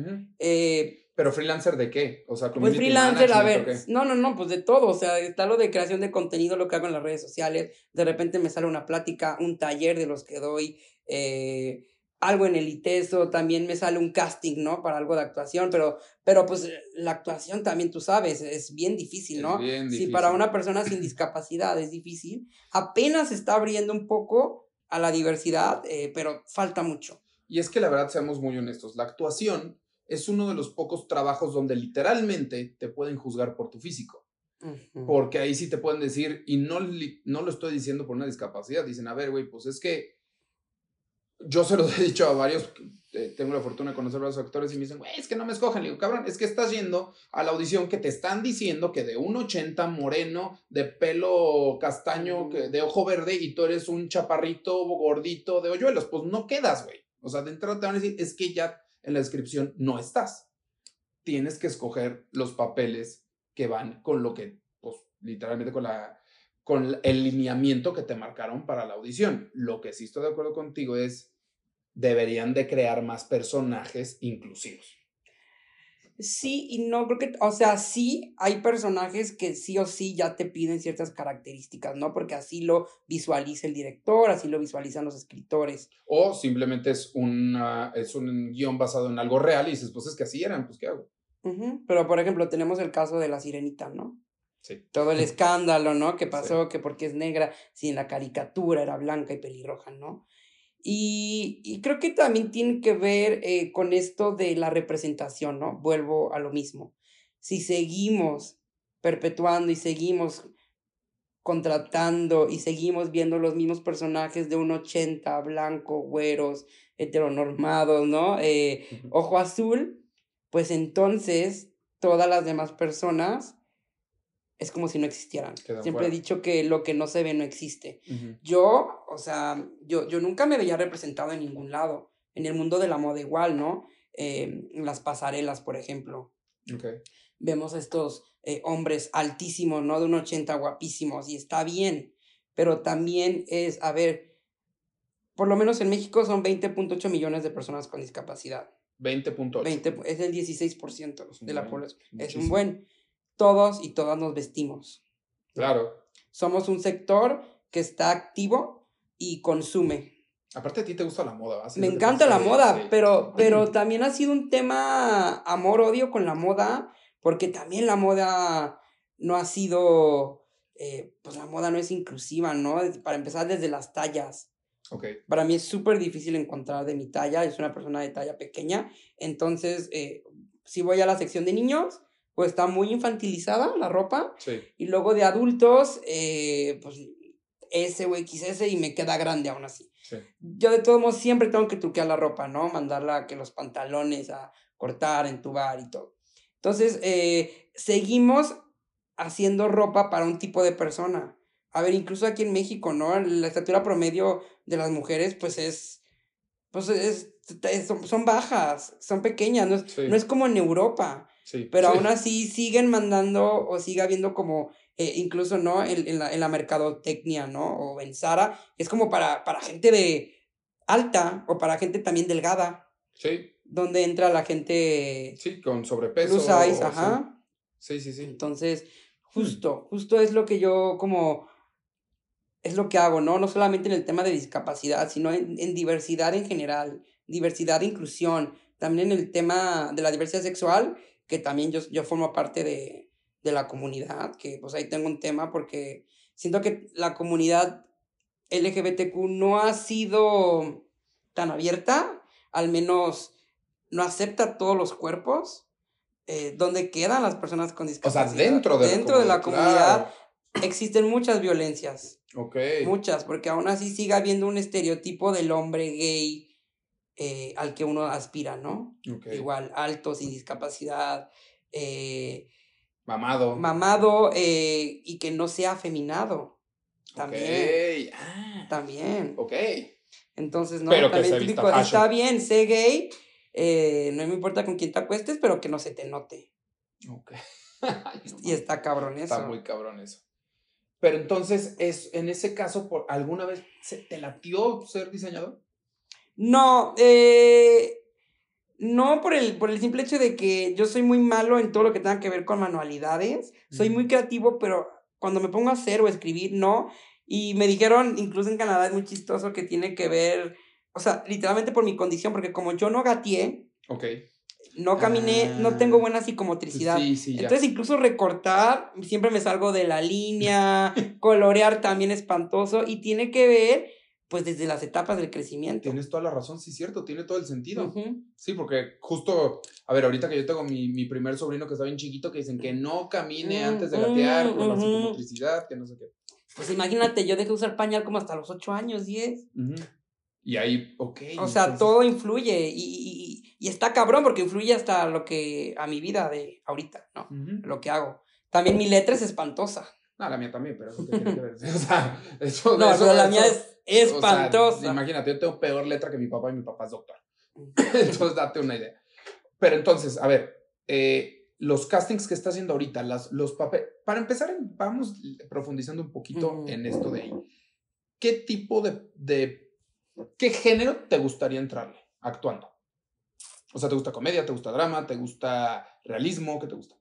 ¿Pero freelancer de qué? O sea, Pues freelancer, a ver, no, no, no, pues de todo, o sea, está lo de creación de contenido, lo que hago en las redes sociales, de repente me sale una plática, un taller de los que doy, eh, algo en el ITESO, también me sale un casting, ¿no? Para algo de actuación, pero, pero pues la actuación también, tú sabes, es bien difícil, ¿no? bien difícil. Si para una persona sin discapacidad es difícil, apenas se está abriendo un poco a la diversidad, eh, pero falta mucho. Y es que la verdad, seamos muy honestos, la actuación es uno de los pocos trabajos donde literalmente te pueden juzgar por tu físico. Porque ahí sí te pueden decir, y no, no lo estoy diciendo por una discapacidad, dicen, a ver, güey, pues es que yo se lo he dicho a varios, eh, tengo la fortuna de conocer a varios actores y me dicen, güey, es que no me escogen. Le digo, cabrón, es que estás yendo a la audición que te están diciendo que de 1,80 moreno, de pelo castaño, de ojo verde, y tú eres un chaparrito gordito de hoyuelos. Pues no quedas, güey. O sea, de entrada te van a decir, es que ya en la descripción no estás. Tienes que escoger los papeles que van con lo que, pues, literalmente con la con el lineamiento que te marcaron para la audición. Lo que sí estoy de acuerdo contigo es deberían de crear más personajes inclusivos. Sí y no, creo que, o sea, sí hay personajes que sí o sí ya te piden ciertas características, ¿no? Porque así lo visualiza el director, así lo visualizan los escritores. O simplemente es, una, es un guion basado en algo real y dices, pues es que así eran, pues ¿qué hago? Pero, por ejemplo, tenemos el caso de la sirenita, ¿no? Sí. Todo el escándalo, ¿no? Que pasó, que porque es negra, si en la caricatura era blanca y pelirroja, ¿no? Y, creo que también tiene que ver eh, con esto de la representación, ¿no? Vuelvo a lo mismo. Si seguimos perpetuando y seguimos contratando y seguimos viendo los mismos personajes de un 80, blanco, güeros, heteronormados, ¿no? Eh, ojo azul, pues entonces todas las demás personas es como si no existieran. Siempre he dicho que lo que no se ve no existe. Yo, o sea, yo, yo nunca me veía representado en ningún lado. En el mundo de la moda igual, ¿no? Eh, las pasarelas, por ejemplo. Vemos estos eh, hombres altísimos, ¿no? De un 80 guapísimos y está bien, pero también es, a ver, por lo menos en México son 20.8 millones de personas con discapacidad. 20.8. es el 16% de la población. Es un buen todos y todas nos vestimos. Claro. Somos un sector que está activo y consume. Aparte a ti te gusta la moda, Me encanta la moda, pero, pero también ha sido un tema amor-odio con la moda, porque también la moda no ha sido, eh, pues la moda no es inclusiva, ¿no? Para empezar desde las tallas. Okay. Para mí es súper difícil encontrar de mi talla, es una persona de talla pequeña, entonces eh, si voy a la sección de niños, pues está muy infantilizada la ropa. Sí. Y luego de adultos, eh, pues S o XS y me queda grande aún así. Sí. Yo de todos modos siempre tengo que truquear la ropa, ¿no? Mandarla que los pantalones a cortar, entubar y todo. Entonces, eh, seguimos haciendo ropa para un tipo de persona. A ver, incluso aquí en México, ¿no? La estatura promedio de las mujeres, pues es, pues es, son, bajas, son pequeñas, no es, no es como en Europa. pero aún así siguen mandando o sigue habiendo como, eh, incluso, ¿no? En, en, la, en la mercadotecnia, ¿no? O en Sara, es como para, para gente de alta o para gente también delgada. Sí. Donde entra la gente. Sí, con sobrepeso. Plus size, ajá. Sí, sí, sí. Entonces, justo, justo es lo que yo como. Es lo que hago, ¿no? No solamente en el tema de discapacidad, sino en, en diversidad en general, diversidad e inclusión. También en el tema de la diversidad sexual, que también yo, yo formo parte de, de la comunidad, que pues ahí tengo un tema porque siento que la comunidad LGBTQ no ha sido tan abierta, al menos no acepta todos los cuerpos. Eh, donde quedan las personas con discapacidad. O sea, dentro de dentro la de la comunidad existen muchas violencias. Ok. Muchas, porque aún así sigue habiendo un estereotipo del hombre gay eh, al que uno aspira, ¿no? Igual, alto, sin discapacidad. Eh, mamado. Mamado y que no sea afeminado. También. Ah. También. Ok. Entonces, no, pero también típico, está bien, sé gay, eh, no me importa con quién te acuestes, pero que no se te note. Ok. y está cabrón eso. Está muy cabrón eso. Pero entonces, es, en ese caso, por ¿alguna vez se te latió ser diseñador? No, eh, no por el, por el simple hecho de que yo soy muy malo en todo lo que tenga que ver con manualidades. Soy muy creativo, pero cuando me pongo a hacer o escribir, no. Y me dijeron, incluso en Canadá es muy chistoso que tiene que ver, o sea, literalmente por mi condición, porque como yo no gateé, no caminé, no tengo ah, buena psicomotricidad. Entonces, incluso recortar, siempre me salgo de la línea, colorear también espantoso, y tiene que ver pues desde las etapas del crecimiento. Tienes toda la razón, sí, cierto, tiene todo el sentido. Sí, porque justo, a ver, ahorita que yo tengo mi, mi, primer sobrino que está bien chiquito, que dicen que no camine mm, antes de gatear por la psicomotricidad, que no sé qué. Pues imagínate, yo dejé de usar pañal como hasta los 8 años, 10. Y ahí, ok. O sea, todo influye y, y, y, está cabrón porque influye hasta lo que, a mi vida de ahorita, ¿no? Lo que hago. También mi letra es espantosa. No, la mía también, pero eso tiene que ver. O sea, eso, no, eso, la mía es Espantosa. imagínate, yo tengo peor letra que mi papá y mi papá es doctor. Entonces, date una idea. Pero entonces, a ver, eh, los castings que está haciendo ahorita, las, los papeles. Para empezar, vamos profundizando un poquito en esto de ahí. ¿Qué tipo de, de. ¿Qué género te gustaría entrarle actuando? O sea, ¿te gusta comedia? ¿Te gusta drama? ¿Te gusta realismo? ¿Qué te gusta?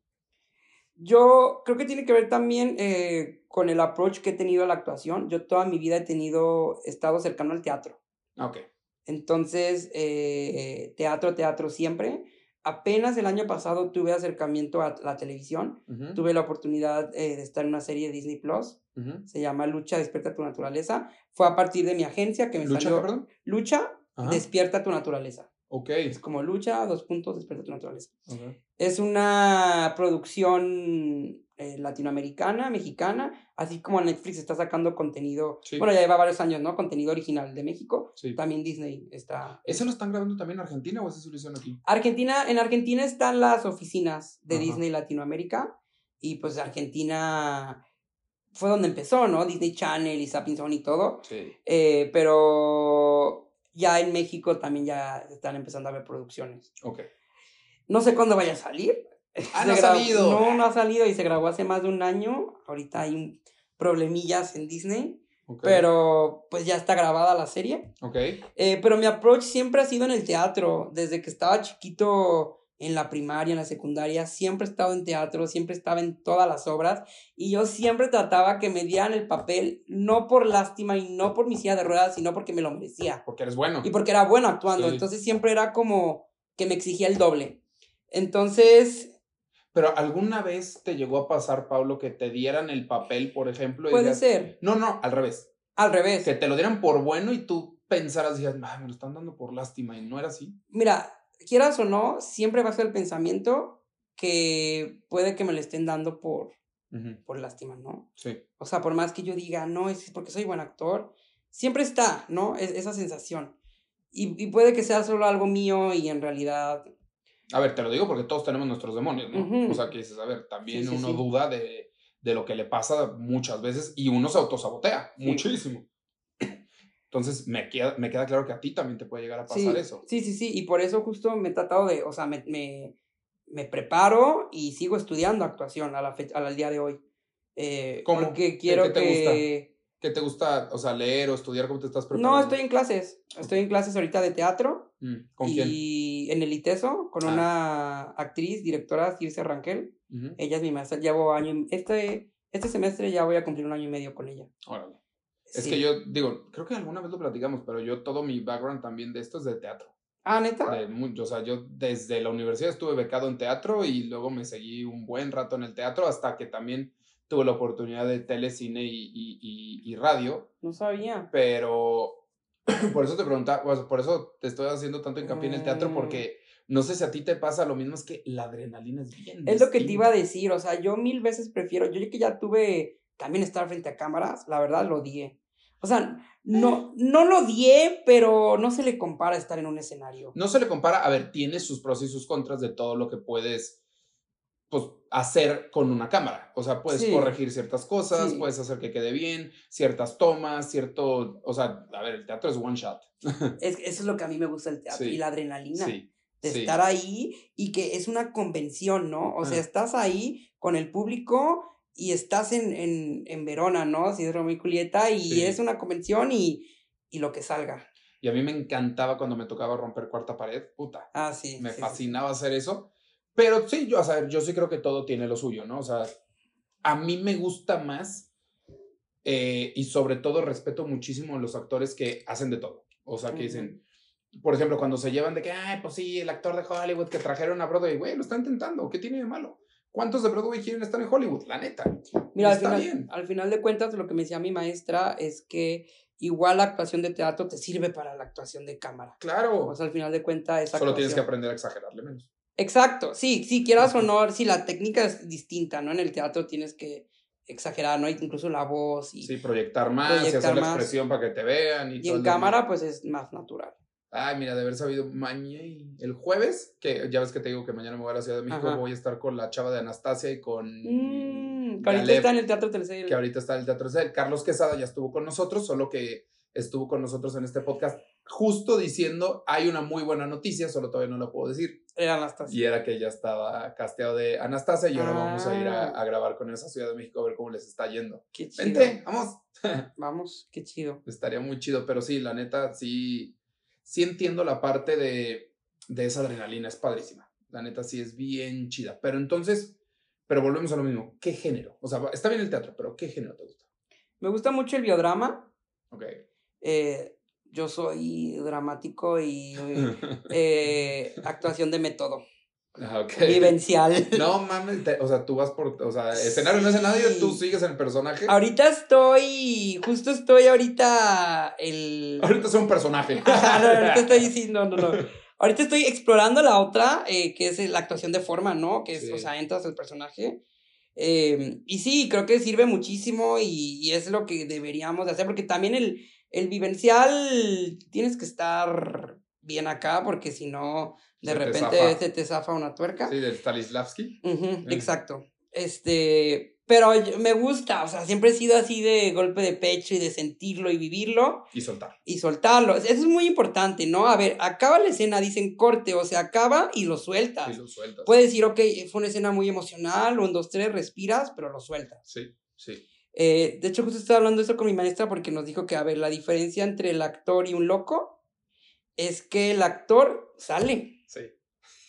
Yo creo que tiene que ver también eh, con el approach que he tenido a la actuación. Yo toda mi vida he tenido, estado cercano al teatro. Ok. Entonces, eh, teatro, teatro siempre. Apenas el año pasado tuve acercamiento a la televisión. Tuve la oportunidad eh, de estar en una serie de Disney Plus. Se llama Lucha, Despierta tu Naturaleza. Fue a partir de mi agencia que me ¿Lucha, salió. Perdón? Lucha, Despierta tu Naturaleza. Ok. Es como lucha, dos puntos, despierta tu naturaleza. Es una producción eh, latinoamericana, mexicana, así como Netflix está sacando contenido, bueno, ya lleva varios años, ¿no? Contenido original de México. También Disney está. ¿Eso lo están grabando también en Argentina o esa solución aquí? Argentina, en Argentina están las oficinas de Disney Latinoamérica y pues Argentina fue donde empezó, ¿no? Disney Channel y Zapping y todo. Sí. Eh, pero ya en México también ya están empezando a ver producciones. Ok. No sé cuándo vaya a salir. Ah, no ha salido. No, no ha salido y se grabó hace más de un año. Ahorita hay problemillas en Disney. Pero pues ya está grabada la serie. Ok. Eh, pero mi approach siempre ha sido en el teatro. Desde que estaba chiquito en la primaria, en la secundaria, siempre he estado en teatro, siempre estaba en todas las obras y yo siempre trataba que me dieran el papel, no por lástima y no por mi silla de ruedas, sino porque me lo merecía. Porque eres bueno. Y porque era bueno actuando, entonces siempre era como que me exigía el doble. Entonces... Pero alguna vez te llegó a pasar, Pablo, que te dieran el papel, por ejemplo. Puede ser. No, no, al revés. Al revés. Que te lo dieran por bueno y tú pensaras, digas, me lo están dando por lástima y no era así. Mira, quieras o no, siempre va a ser el pensamiento que puede que me lo estén dando por, por lástima, ¿no? Sí. O sea, por más que yo diga, no, es porque soy buen actor, siempre está, ¿no? Es, esa sensación. Y, y, puede que sea solo algo mío y en realidad, A ver, te lo digo porque todos tenemos nuestros demonios, ¿no? O sea, que dices, a ver, también uno duda de, de, lo que le pasa muchas veces y uno se autosabotea muchísimo. Entonces, me queda, me queda claro que a ti también te puede llegar a pasar eso. Sí, sí, sí, y por eso justo me he tratado de, o sea, me, me, me preparo y sigo estudiando actuación a la al día de hoy. Eh, ¿Cómo? Porque quiero ¿Qué, te que... Gusta? ¿Qué te gusta, o sea, leer o estudiar? ¿Cómo te estás preparando? No, estoy en clases. Estoy en clases ahorita de teatro. Mm, ¿Con quién? Y en el ITESO, con ah. una actriz, directora, Circe Ranquel. Ella es mi maestra. Llevo año... Este, este semestre ya voy a cumplir un año y medio con ella. Órale. Es que yo digo, creo que alguna vez lo platicamos, pero yo todo mi background también de esto es de teatro. Ah, neta. o sea, yo desde la universidad estuve becado en teatro y luego me seguí un buen rato en el teatro hasta que también tuve la oportunidad de tele, cine y, y, y, radio. No sabía. Pero por eso te preguntaba, por eso te estoy haciendo tanto hincapié en el teatro, mm. porque no sé si a ti te pasa lo mismo, es que la adrenalina es bien. Es lo que te iba a decir, o sea, yo mil veces prefiero, yo que ya tuve también estar frente a cámaras, la verdad lo odié. O sea, no, no lo odié, pero no se le compara estar en un escenario. No se le compara, a ver, tiene sus pros y sus contras de todo lo que puedes pues, hacer con una cámara. O sea, puedes corregir ciertas cosas, puedes hacer que quede bien, ciertas tomas, cierto, o sea, a ver, el teatro es one shot. Es, eso es lo que a mí me gusta del teatro y la adrenalina de estar ahí y que es una convención, ¿no? O sea, estás ahí con el público y estás en, en, en Verona, ¿no? Si es Romeo y Julieta, y es una convención y, y, lo que salga. Y a mí me encantaba cuando me tocaba romper cuarta pared, puta. Ah, sí. Me fascinaba hacer eso. Pero sí, yo, a saber, yo sí creo que todo tiene lo suyo, ¿no? O sea, a mí me gusta más eh, y sobre todo respeto muchísimo a los actores que hacen de todo. O sea, que dicen, por ejemplo, cuando se llevan de que, ay, pues sí, el actor de Hollywood que trajeron a Broadway, güey, lo está intentando, ¿qué tiene de malo? ¿Cuántos de Broadway quieren estar en Hollywood? La neta. Mira, al final, al final de cuentas, lo que me decía mi maestra es que igual la actuación de teatro te sirve para la actuación de cámara. Claro. O sea, al final de cuentas es Solo tienes que aprender a exagerarle menos. Exacto, sí, sí, quieras o no, sí, la técnica es distinta, ¿no? En el teatro tienes que exagerar, ¿no? Incluso la voz y... Sí, proyectar más y hacer la expresión para que te vean. Y, y en cámara, pues es más natural. Ay, mira, de haber sabido mañana el jueves, que ya ves que te digo que mañana me voy a la Ciudad de México, voy a estar con la chava de Anastasia y con. Mm, que ahorita está en el Teatro Telcel. Que ahorita está en el Teatro Telcel. Carlos Quesada ya estuvo con nosotros, solo que estuvo con nosotros en este podcast justo diciendo: hay una muy buena noticia, solo todavía no la puedo decir. Era Anastasia. Y era que ya estaba casteado de Anastasia y ahora vamos a ir a, ah. a, grabar con esa Ciudad de México a ver cómo les está yendo. Qué chido. Vente, vamos. vamos, qué chido. Estaría muy chido, pero sí, la neta, sí sí entiendo la parte de, de esa adrenalina, es padrísima. La neta sí es bien chida. Pero entonces, pero volvemos a lo mismo. ¿Qué género? O sea, está bien el teatro, pero ¿qué género te gusta? Me gusta mucho el biodrama. Ok. Eh, yo soy dramático y eh, actuación de método. Okay. Vivencial. No mames, o sea, tú vas por, o sea, escenario no escenario, tú sigues en el personaje. Ahorita estoy, justo estoy ahorita el... Ahorita soy un personaje. ahorita estoy no, no, Ahorita estoy explorando la otra, eh, que es la actuación de forma, ¿no? Que es, o sea, entras el personaje. Em, y sí, creo que sirve muchísimo y, y, es lo que deberíamos de hacer, porque también el, el vivencial tienes que estar bien acá, porque si no de repente te te zafa una tuerca. Sí, del Stanislavski. exacto. Este, pero me gusta, o sea, siempre he sido así de golpe de pecho y de sentirlo y vivirlo. Y soltar. Y soltarlo. Eso es muy importante, ¿no? A ver, acaba la escena, dicen corte, o sea, acaba y lo sueltas. Y lo sueltas. Puedes decir, ok, fue una escena muy emocional, un, dos, tres, respiras, pero lo sueltas. Sí, sí. Eh, de hecho, justo estaba hablando eso con mi maestra porque nos dijo que, a ver, la diferencia entre el actor y un loco es que el actor sale Sí.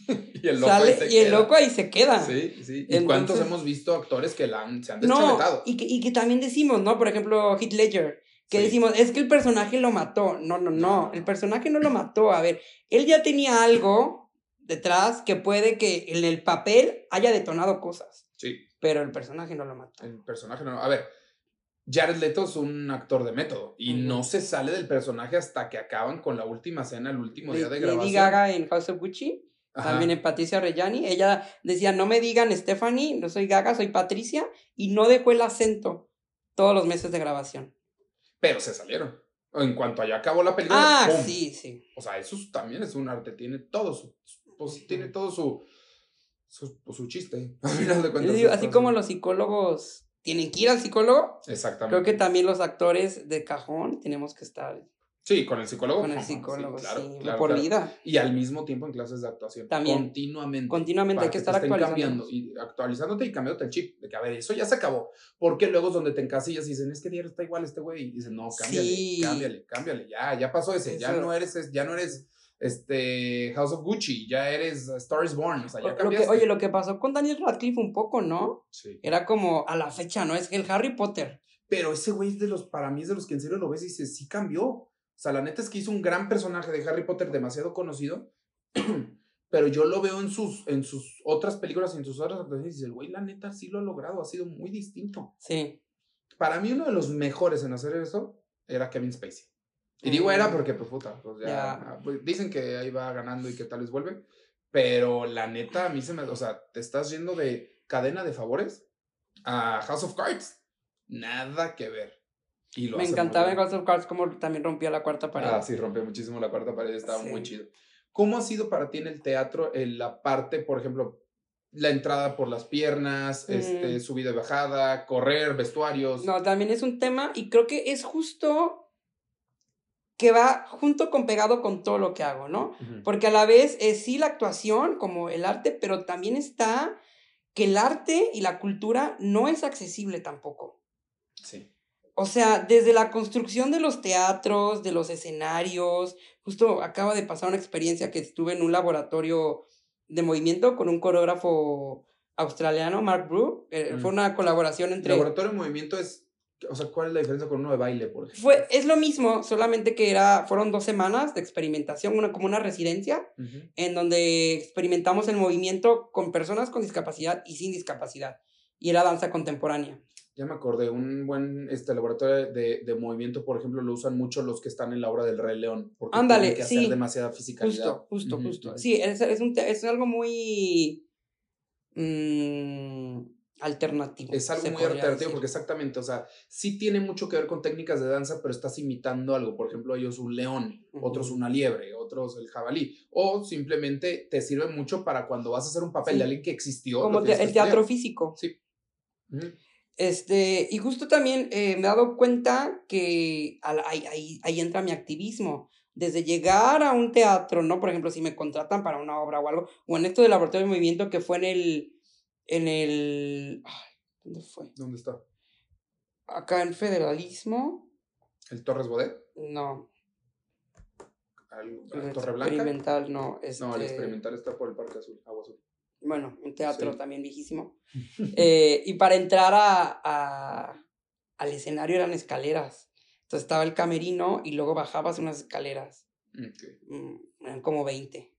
y el loco ahí se y el loco ahí se queda. Sí, sí. ¿Y cuántos hemos visto actores que la han, se han deschavetado? y, que, y que también decimos, ¿no? Por ejemplo, Heath Ledger, que decimos, es que el personaje lo mató. No, no, no, el personaje no lo mató. A ver, él ya tenía algo detrás que puede que en el papel haya detonado cosas. Sí. Pero el personaje no lo mató. El personaje no. A ver, Jared Leto es un actor de método y no se sale del personaje hasta que acaban con la última escena, el último día de grabación. Lady Gaga en House of Gucci, también en Patricia Reggiani, ella decía, no me digan Stephanie, no soy Gaga, soy Patricia, y no dejó el acento todos los meses de grabación. Pero se salieron. En cuanto allá acabó la película. Ah, sí, sí. O sea, eso también es un arte, tiene todo su pues tiene todo su, su, pues, su chiste. así como los psicólogos tienen que ir al psicólogo. Exactamente. Creo que también los actores de cajón tenemos que estar Sí, con el psicólogo. Con el psicólogo, sí, claro, por vida. Y al mismo tiempo en clases de actuación. También. Continuamente. Continuamente hay que, estar actualizando. cambiando y actualizándote y cambiándote el chip. De que, a ver, eso ya se acabó. Porque luego es donde te encasillas y dicen, es que diario está igual este güey. Y dicen, no, cámbiale, cámbiale, cámbiale. Ya, ya pasó ese. Ya no eres, ya no eres este House of Gucci, ya eres Star is Born, o sea, ya cambiaste. oye, lo que pasó con Daniel Radcliffe un poco, ¿no? Sí. Era como a la fecha, ¿no? Es el Harry Potter. Pero ese güey es de los, para mí es de los que en serio lo ves y dices, sí cambió. O sea, la neta es que hizo un gran personaje de Harry Potter demasiado conocido, pero yo lo veo en sus, en sus otras películas y en sus otras actuaciones y dices, güey, la neta sí lo ha logrado, ha sido muy distinto. Sí. Para mí uno de los mejores en hacer eso era Kevin Spacey. Y digo era mm. porque, pues, puta, pues ya, ah, pues, dicen que ahí va ganando y que tal vez vuelve, pero la neta a mí se me, o sea, te estás yendo de cadena de favores a House of Cards. Nada que ver. Me encantaba en House of Cards como también rompía la cuarta pared. Ah, sí, rompió muchísimo la cuarta pared, estaba muy chido. ¿Cómo ha sido para ti en el teatro en la parte, por ejemplo, la entrada por las piernas, este, mm. subida y bajada, correr, vestuarios? No, también es un tema y creo que es justo que va junto con pegado con todo lo que hago, ¿no? Porque a la vez es sí la actuación como el arte, pero también está que el arte y la cultura no es accesible tampoco. Sí. O sea, desde la construcción de los teatros, de los escenarios, justo acaba de pasar una experiencia que estuve en un laboratorio de movimiento con un coreógrafo australiano, Mark Brew. Eh, fue una colaboración entre... laboratorio de movimiento es... O sea, ¿cuál es la diferencia con uno de baile, por ejemplo? Fue, es lo mismo, solamente que era, fueron dos semanas de experimentación, una, como una residencia, en donde experimentamos el movimiento con personas con discapacidad y sin discapacidad. Y era danza contemporánea. Ya me acordé, un buen este, laboratorio de, de, movimiento, por ejemplo, lo usan mucho los que están en la obra del Rey León. Porque Ándale, que hacer demasiada física. Justo, justo, justo. Sí, es, es, un, es algo muy mmm, alternativo. Es algo muy alternativo porque exactamente, o sea, sí tiene mucho que ver con técnicas de danza, pero estás imitando algo. Por ejemplo, ellos un león, otros una liebre, otros el jabalí. O simplemente te sirve mucho para cuando vas a hacer un papel de alguien que existió. Como el teatro físico. Sí. Este, y justo también eh, me he dado cuenta que ahí, ahí, ahí, entra mi activismo. Desde llegar a un teatro, ¿no? Por ejemplo, si me contratan para una obra o algo, o en esto del laboratorio de movimiento que fue en el. En el. ¿Dónde fue? ¿Dónde está? Acá en Federalismo. ¿El Torres Bodet? No. ¿El, Torre Blanca? Experimental, no. Este... No, el este experimental está por el Parque Azul, Agua Azul bueno, un teatro también viejísimo. Eh, y para entrar a, al escenario eran escaleras. Entonces estaba el camerino y luego bajabas unas escaleras. Mm, eran como 20.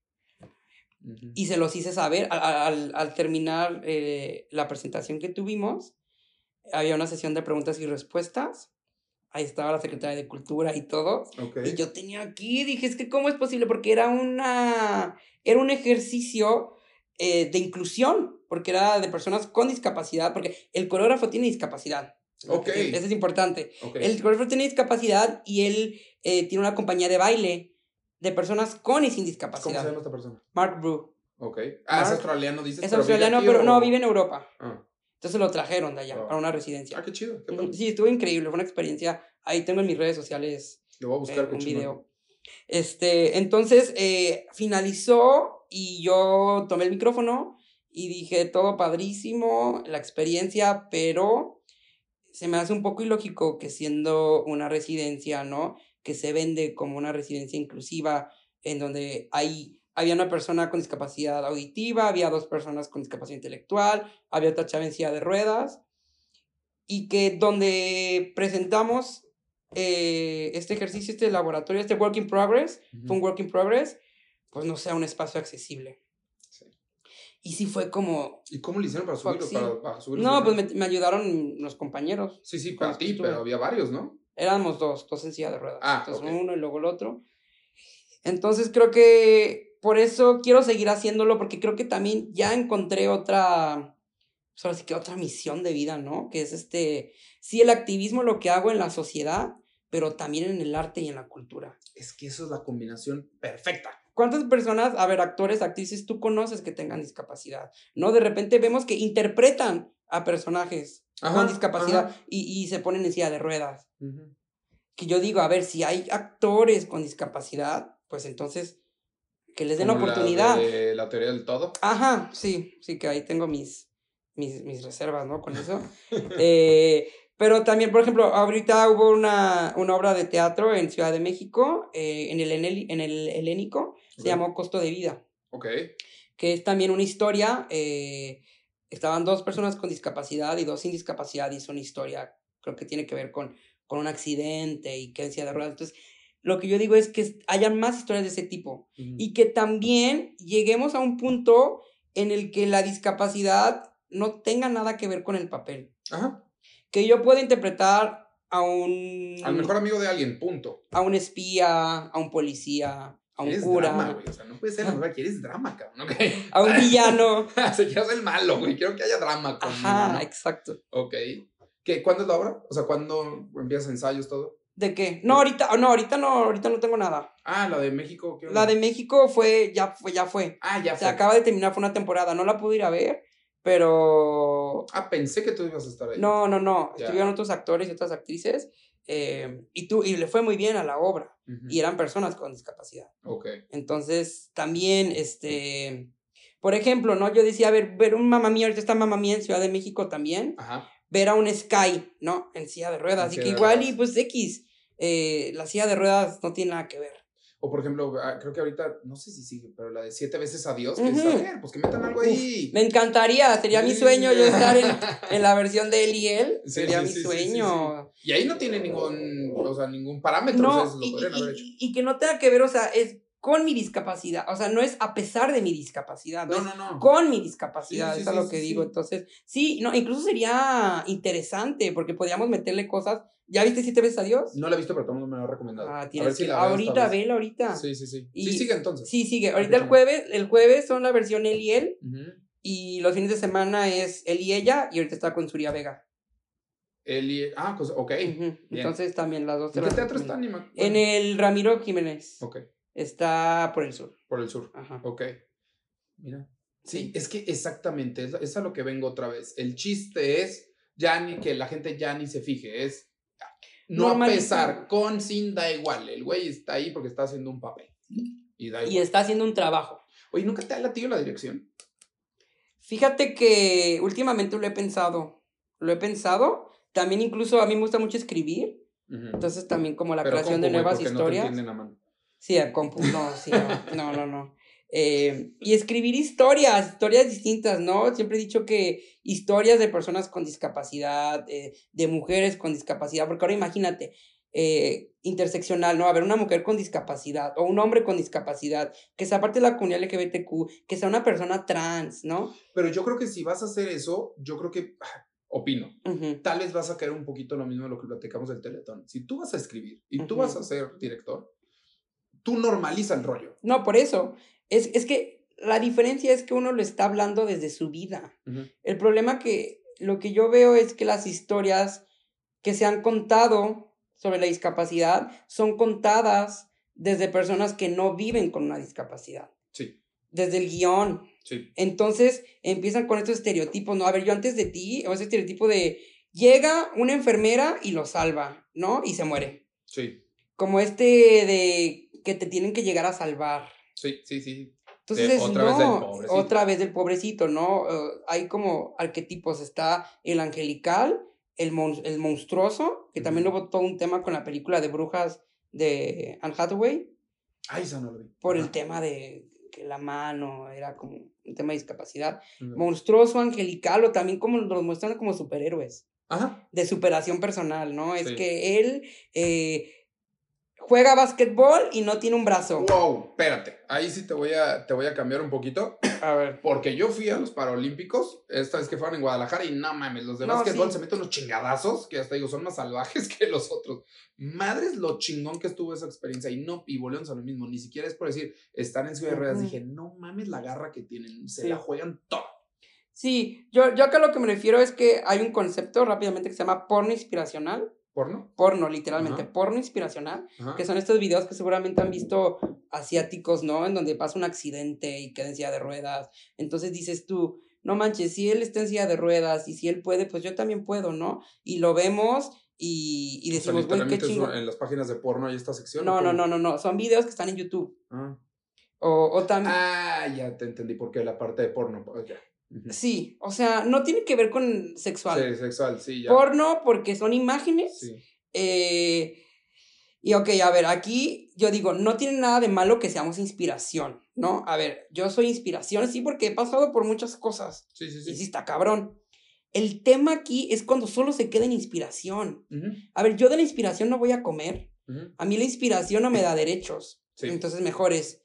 Y se los hice saber. Al, al, terminar eh, la presentación que tuvimos, había una sesión de preguntas y respuestas. Ahí estaba la secretaria de Cultura y todo. Y yo tenía aquí, dije, es que cómo es posible, porque era una, era un ejercicio eh, de inclusión, porque era de personas con discapacidad, porque el coreógrafo tiene discapacidad. Ok. Eso es importante. El coreógrafo tiene discapacidad y él eh, tiene una compañía de baile de personas con y sin discapacidad. ¿Cómo se llama esta persona? Mark Brew. Ok. Ah, es australiano, dices. Es australiano, pero no, vive en Europa. Ah. Entonces lo trajeron de allá, para una residencia. Ah, qué chido. sí, estuvo increíble, fue una experiencia. Ahí tengo en mis redes sociales lo voy a buscar, eh, un video. Este, entonces, finalizó y yo tomé el micrófono y dije, todo padrísimo, la experiencia, pero se me hace un poco ilógico que siendo una residencia, ¿no? Que se vende como una residencia inclusiva, en donde hay, había una persona con discapacidad auditiva, había dos personas con discapacidad intelectual, había otra chava en silla de ruedas, y que donde presentamos eh, este ejercicio, este laboratorio, este work in progress, fue un work in progress, pues no sea un espacio accesible. Sí. Y sí fue como... ¿Y cómo le hicieron para subirlo? Para, no, pues me, ayudaron los compañeros. Sí, sí, para ti, pero había varios, ¿no? Éramos dos, dos en silla de ruedas. Ah, Entonces uno y luego el otro. Entonces creo que por eso quiero seguir haciéndolo, porque creo que también ya encontré otra, pues ahora sí que otra misión de vida, ¿no? Que es este, sí, el activismo, lo que hago en la sociedad, pero también en el arte y en la cultura. Es que eso es la combinación perfecta. ¿Cuántas personas, a ver, actores, actrices, tú conoces que tengan discapacidad? ¿No? De repente vemos que interpretan a personajes con discapacidad y, y, se ponen en silla de ruedas. Que yo digo, a ver, si hay actores con discapacidad, pues entonces que les den la oportunidad. La, de la teoría del todo. Ajá, sí, sí, que ahí tengo mis, mis, mis reservas, ¿no? Con eso. eh, pero también, por ejemplo, ahorita hubo una, una obra de teatro en Ciudad de México, eh, en, el, en el helénico, se llamó Costo de Vida. Ok. Que es también una historia, eh, estaban dos personas con discapacidad y dos sin discapacidad y es una historia, creo que tiene que ver con, con un accidente y que decía de ruedas. Entonces, lo que yo digo es que haya más historias de ese tipo y que también lleguemos a un punto en el que la discapacidad no tenga nada que ver con el papel. Ajá que yo pueda interpretar a un... Al mejor amigo de alguien, punto. A un espía, a un policía, a un cura. Drama, güey. O sea, no puede ser la verdad, quieres drama, cabrón. A un villano. Se quiero ser el malo, güey. Quiero que haya drama. Ajá, exacto. Ok. ¿Qué, ¿Cuándo es la obra? O sea, ¿cuándo empiezas ensayos, todo? ¿De qué? No, ahorita, no, ahorita no, ahorita no tengo nada. Ah, la de México. ¿qué la de México fue, ya fue, ya fue. Ah, ya fue. Se acaba de terminar, fue una temporada. No la pude ir a ver, pero... Ah, pensé que tú ibas a estar ahí. No, no, no. Estuvieron otros actores y otras actrices. Eh, y, tú, y le fue muy bien a la obra. Y eran personas con discapacidad. Entonces, también, este... Por ejemplo, ¿no? Yo decía, a ver, ver un mamá mía, ahorita está mamá mía en Ciudad de México también. Ajá. Ver a un Sky, ¿no? En silla de ruedas. y que igual, y pues X, eh, la silla de ruedas no tiene nada que ver. O por ejemplo, ah, creo que ahorita, no sé si sigue, pero la de siete veces adiós, que está bien, pues que metan algo ahí. me encantaría, sería mi sueño yo estar en, en, la versión de él y él. sería mi sueño. Y ahí no tiene ningún, o sea, ningún parámetro, no, lo y, haber hecho. Y que no tenga que ver, o sea, es con mi discapacidad, o sea, no es a pesar de mi discapacidad, no, no, no, con mi discapacidad, eso es lo que digo. Entonces, sí, no, incluso sería interesante porque podríamos meterle cosas ¿Ya viste Siete veces a Dios? No la he visto, pero todo el mundo me lo ha recomendado. Ah, tienes que... ahorita, vela ahorita. Sí, sí, sí. sí sigue entonces. Sí, sigue. Ahorita el jueves, el jueves son la versión él y él. Y los fines de semana es él y ella. Y ahorita está con Suria Vega. Él y... Ah, pues, ok. Entonces también las dos. ¿En qué teatro está, Anima? En el Ramiro Jiménez. Ok. Está por el sur. Por el sur. Ajá. Ok. Mira. Sí, es que exactamente, es, es a lo que vengo otra vez. El chiste es ya ni que la gente ya ni se fije, es no a pesar, con, sin, da igual. El güey está ahí porque está haciendo un papel. Y, da igual. y está haciendo un trabajo. Oye, ¿nunca te ha latido la dirección? Fíjate que últimamente lo he pensado. Lo he pensado. También incluso a mí me gusta mucho escribir. Entonces también como la creación de nuevas historias. No te a mano. Sí, a compu, no, sí, no, no, no. Eh, y escribir historias, historias distintas, ¿no? Siempre he dicho que historias de personas con discapacidad, eh, de mujeres con discapacidad, porque ahora imagínate, eh, interseccional, ¿no? A ver, una mujer con discapacidad o un hombre con discapacidad, que sea parte de la comunidad LGBTQ, que sea una persona trans, ¿no? Pero yo creo que si vas a hacer eso, yo creo que, ah, opino, tal vez vas a caer un poquito lo mismo de lo que platicamos del Teletón. Si tú vas a escribir y tú vas a ser director, tú normaliza el rollo. No, por eso. Es, es que la diferencia es que uno lo está hablando desde su vida. El problema que lo que yo veo es que las historias que se han contado sobre la discapacidad son contadas desde personas que no viven con una discapacidad. Sí. Desde el guion. Sí. Entonces empiezan con estos estereotipos, ¿no? A ver, yo antes de ti, o ese estereotipo de llega una enfermera y lo salva, ¿no? Y se muere. Sí. Como este de que te tienen que llegar a salvar. Sí, sí, sí. Entonces, otra vez del pobrecito. Otra vez del pobrecito, ¿no? Eh, hay como arquetipos. Está el angelical, el, el monstruoso, que también hubo todo un tema con la película de brujas de Anne Hathaway. Ay, esa no lo vi. Por el tema de que la mano era como un tema de discapacidad. Monstruoso, angelical, o también como los muestran como superhéroes. Ajá. De superación personal, ¿no? Es que él eh, juega básquetbol y no tiene un brazo. Wow, espérate. Ahí sí te voy a, te voy a cambiar un poquito. A ver. Porque yo fui a los Paralímpicos, esta vez que fueron en Guadalajara, y no mames, los de básquetbol se meten unos chingadazos, que hasta digo, son más salvajes que los otros. Madres lo chingón que estuvo esa experiencia. Y no, volvemos a lo mismo. Ni siquiera es por decir, están en Ciudad de Ruedas. Dije, no mames la garra que tienen. Se la juegan todo. Sí, yo, yo acá lo que me refiero es que hay un concepto rápidamente que se llama porno inspiracional ¿Porno? Porno, literalmente. Porno inspiracional. Que son estos videos que seguramente han visto asiáticos, ¿no? En donde pasa un accidente y queda en silla de ruedas. Entonces dices tú, no manches, si él está en silla de ruedas y si él puede, pues yo también puedo, ¿no? Y lo vemos y, y decimos, güey, qué chingo. En las páginas de porno hay esta sección. No, no, no, no, no. Son videos que están en YouTube. Ah. O, o también. Ah, ya te entendí por qué la parte de porno. Ya. Sí, o sea, no tiene que ver con sexual. Sí, sexual, sí, ya. Porno, porque son imágenes. Sí. Eh, y ok, a ver, aquí yo digo, no tiene nada de malo que seamos inspiración, ¿no? A ver, yo soy inspiración, sí, porque he pasado por muchas cosas. Sí, sí, sí. Y sí está cabrón. El tema aquí es cuando solo se queda en inspiración. A ver, yo de la inspiración no voy a comer. A mí la inspiración no me da derechos. Entonces, mejor es,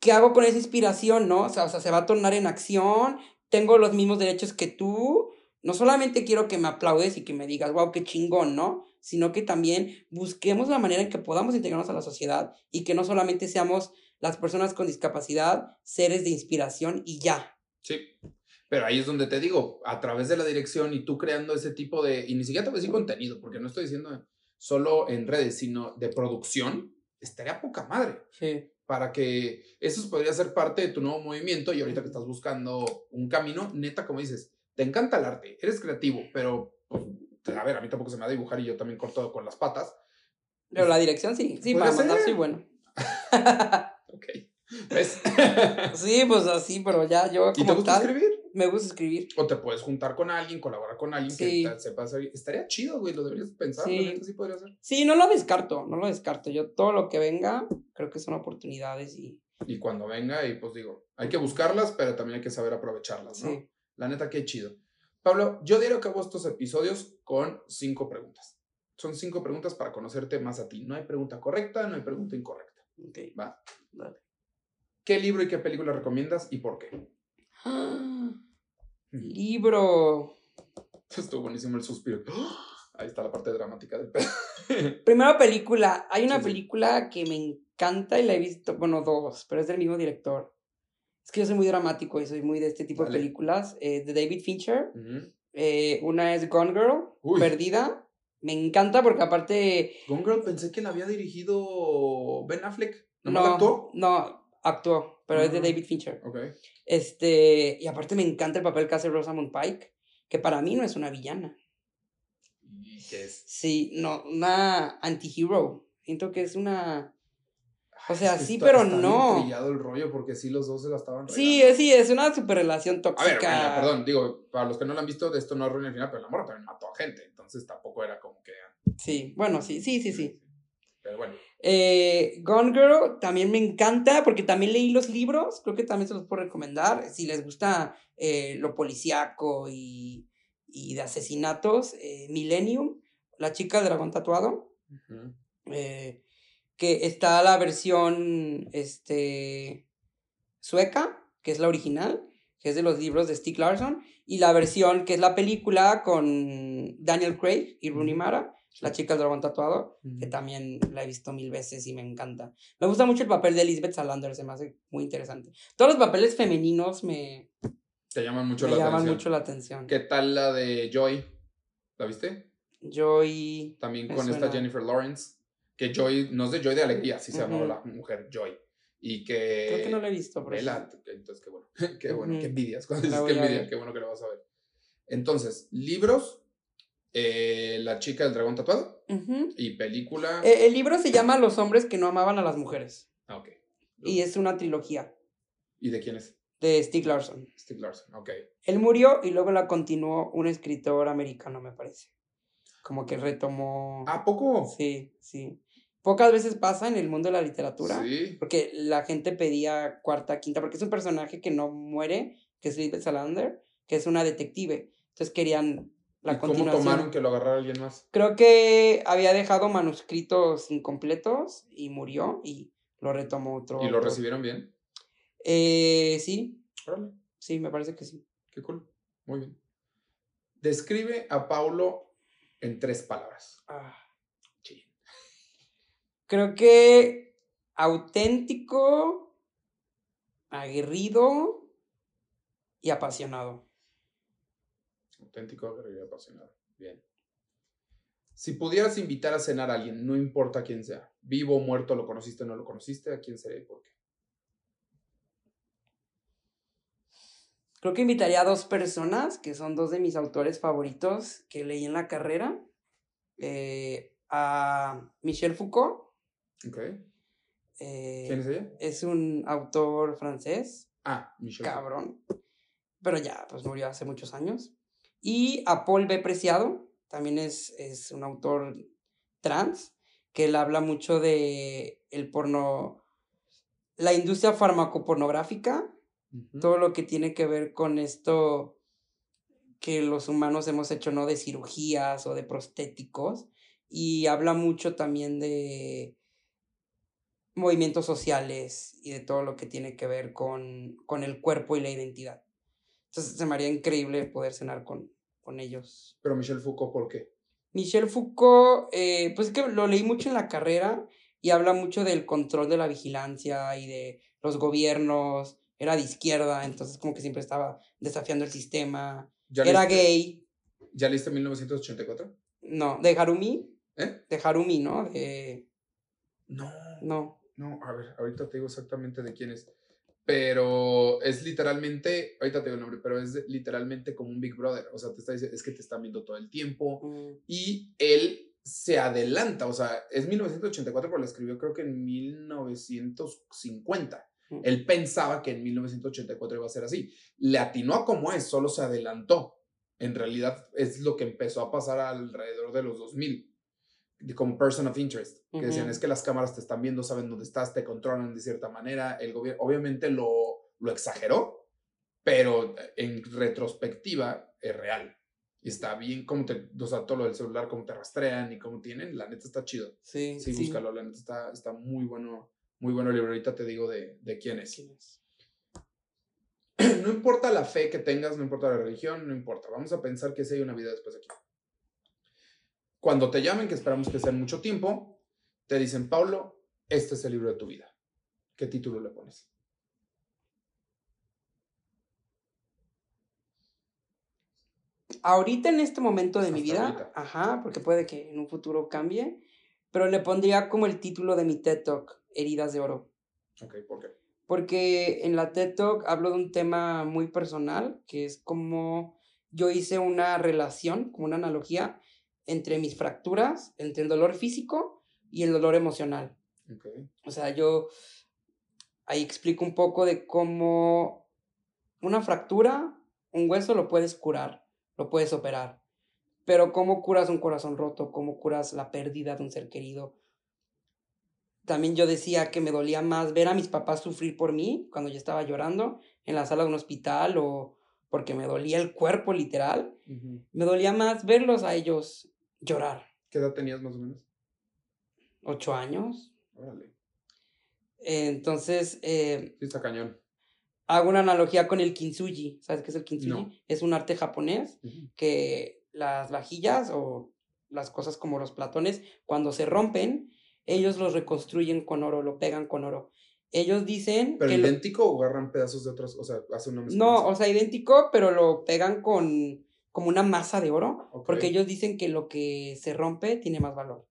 ¿qué hago con esa inspiración, no? O sea, o sea, se va a tornar en acción, tengo los mismos derechos que tú. No solamente quiero que me aplaudes y que me digas, wow, qué chingón, ¿no? Sino que también busquemos la manera en que podamos integrarnos a la sociedad y que no solamente seamos las personas con discapacidad, seres de inspiración y ya. Sí. Pero ahí es donde te digo, a través de la dirección y tú creando ese tipo de, y ni siquiera te voy a decir contenido, porque no estoy diciendo solo en redes, sino de producción, estaría poca madre. Sí para que eso podría ser parte de tu nuevo movimiento y ahorita que estás buscando un camino, neta, como dices, te encanta el arte, eres creativo, pero, pues, a ver, a mí tampoco se me da dibujar y yo también corto con las patas. Pero la dirección sí, sí, para mandar soy bueno. ok. ¿Ves? sí, pues así, pero ya yo como ¿Y te gusta escribir? Me gusta escribir. O te puedes juntar con alguien, colaborar con alguien que sepa hacer. Estaría chido, güey, lo deberías pensar. Sí. sí podría ser. Sí, no lo descarto, no lo descarto. Yo todo lo que venga, creo que son oportunidades y... Y cuando venga, y pues digo, hay que buscarlas, pero también hay que saber aprovecharlas, ¿no? Sí. La neta, qué chido. Pablo, yo que hago estos episodios con cinco preguntas. Son cinco preguntas para conocerte más a ti. No hay pregunta correcta, no hay pregunta incorrecta. Ok. Va. Dale. ¿Qué libro y qué película recomiendas y por qué? Libro. Estuvo buenísimo el suspiro. Ahí está la parte dramática del pedo. Primero película. Hay una película que me encanta y la he visto, bueno, dos, pero es del mismo director. Es que yo soy muy dramático y soy muy de este tipo de películas. Eh, de David Fincher. Eh, una es Gone Girl, Perdida. Me encanta porque aparte... Gone Girl pensé que la había dirigido Ben Affleck. ¿No, no, no actuó, pero es de David Fincher. Este, y aparte me encanta el papel que hace Rosamund Pike, que para mí no es una villana. ¿Y qué es? Sí, no, una anti-hero. Siento que es una... O sea, sí, pero no. brillado el rollo porque sí los dos se la estaban Sí, sí, es una super relación tóxica. A ver, perdón, digo, para los que no lo han visto, de esto no arruina el final, pero la morra también mató a gente, entonces tampoco era como que... Sí, bueno, sí, sí, sí, sí. Pero bueno. Eh, Gone Girl también me encanta porque también leí los libros, creo que también se los puedo recomendar. Si les gusta eh, lo policíaco y, y de asesinatos, eh, Millennium, La chica del dragón tatuado, que está la versión este, sueca, que es la original, que es de los libros de Stieg Larsson, y la versión que es la película con Daniel Craig y Rooney Mara, la chica del dragón tatuado, que también la he visto mil veces y me encanta. Me gusta mucho el papel de Elizabeth Salander, se me hace muy interesante. Todos los papeles femeninos me... Te llaman mucho la llaman mucho la atención. ¿Qué tal la de Joy? ¿La viste? Joy... También con esta Jennifer Lawrence. Que Joy, no es de Joy de Alegría, así se llama la mujer Joy. Y que... Creo que no la he visto, pero... entonces, qué bueno. qué bueno, qué envidias. Cuando dices que envidia, qué bueno que lo vas a ver. Entonces, libros eh, la chica del dragón tatuado. Y película. Eh, el libro se llama Los hombres que no amaban a las mujeres. Ah, ok. Y es una trilogía. ¿Y de quién es? De Stieg Larsson. Stieg Larsson, ok. Él murió y luego la continuó un escritor americano, me parece. Como que retomó. ¿A poco? Sí, sí. Pocas veces pasa en el mundo de la literatura. Sí. Porque la gente pedía cuarta, quinta, porque es un personaje que no muere, que es Lisbeth Salander, que es una detective. Entonces querían ¿Cómo tomaron que lo agarrara alguien más? Creo que había dejado manuscritos incompletos y murió y lo retomó otro. ¿Y lo recibieron bien? Eh, sí. Sí, me parece que sí. Qué cool. Muy bien. Describe a Paulo en tres palabras. Ah, sí. Creo que auténtico, aguerrido y apasionado auténtico, y apasionado. Bien. Si pudieras invitar a cenar a alguien, no importa quién sea, vivo o muerto, lo conociste o no lo conociste, ¿a quién sería y por qué? Creo que invitaría a dos personas, que son dos de mis autores favoritos que leí en la carrera. Eh, a Michel Foucault. Ok. Eh, ¿Quién es ella? Es un autor francés. Ah, Michel. Cabrón. Pero ya, pues murió hace muchos años. Y a Paul B. Preciado, también es, es un autor trans, que él habla mucho de el porno, la industria farmacopornográfica, todo lo que tiene que ver con esto que los humanos hemos hecho, ¿no? De cirugías o de prostéticos. Y habla mucho también de movimientos sociales y de todo lo que tiene que ver con, con el cuerpo y la identidad. Entonces se me haría increíble poder cenar con, con ellos. Pero Michel Foucault, ¿por qué? Michel Foucault, eh, pues es que lo leí mucho en la carrera y habla mucho del control de la vigilancia y de los gobiernos. Era de izquierda, entonces como que siempre estaba desafiando el sistema. Era gay. ¿Ya leíste 1984? No, de Harumi. ¿Eh? De Harumi, ¿no? De... No. No. No, a ver, ahorita te digo exactamente de quién es. Pero es literalmente, ahorita te digo el nombre, pero es literalmente como un Big Brother. O sea, te está diciendo, es que te están viendo todo el tiempo. Mm. Y él se adelanta, o sea, es 1984, pero lo escribió creo que en 1950. Mm. Él pensaba que en 1984 iba a ser así. Le atinó a como es, solo se adelantó. En realidad es lo que empezó a pasar alrededor de los 2000 como person of interest, que decían, Ujú. es que las cámaras te están viendo, saben dónde estás, te controlan de cierta manera. El gobierno obviamente lo, lo exageró, pero en retrospectiva es real. Y está bien cómo te, o sea, todo lo del celular, cómo te rastrean y cómo tienen, la neta está chido. Sí, Sí, búscalo, la neta está, está muy bueno, muy bueno el libro. Ahorita te digo de, de quién es. ¿Quién es? No importa la fe que tengas, no importa la religión, no importa. Vamos a pensar que sí hay una vida después de aquí. Cuando te llamen, que esperamos que sea en mucho tiempo, te dicen, Pablo, este es el libro de tu vida. ¿Qué título le pones? Ahorita en este momento de mi vida, ahorita. ajá, porque puede que en un futuro cambie, pero le pondría como el título de mi TED Talk, Heridas de Oro. Ok, ¿por qué? Porque en la TED Talk hablo de un tema muy personal, que es como yo hice una relación, como una analogía entre mis fracturas, entre el dolor físico y el dolor emocional. O sea, yo ahí explico un poco de cómo una fractura, un hueso lo puedes curar, lo puedes operar, pero cómo curas un corazón roto, cómo curas la pérdida de un ser querido. También yo decía que me dolía más ver a mis papás sufrir por mí cuando yo estaba llorando en la sala de un hospital o porque me dolía el cuerpo literal. Me dolía más verlos a ellos llorar. ¿Qué edad tenías más o menos? Ocho años. Órale. Entonces, eh, Sí, está cañón. hago una analogía con el kintsugi. ¿Sabes qué es el kintsugi? No. Es un arte japonés que las vajillas o las cosas como los platones, cuando se rompen, ellos los reconstruyen con oro, lo pegan con oro. Ellos dicen ¿Pero que lo- idéntico o agarran pedazos de otras? O sea, hace una no, o sea, idéntico, pero lo pegan con como una masa de oro, porque ellos dicen que lo que se rompe tiene más valor.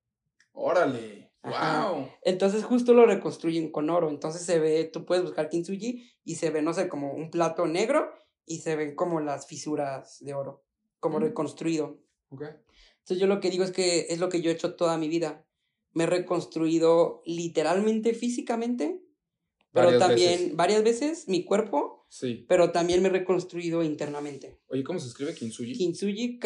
Órale. Ajá. Wow. Entonces justo lo reconstruyen con oro. Entonces se ve, tú puedes buscar kintsugi y se ve, no sé, como un plato negro y se ven como las fisuras de oro, como Mm. reconstruido. Ok. Entonces yo lo que digo es que es lo que yo he hecho toda mi vida. Me he reconstruido literalmente, físicamente, pero Varias también veces. varias veces mi cuerpo, Sí. pero también me he reconstruido internamente. Oye, ¿cómo se escribe Kintsugi? Kintsugi,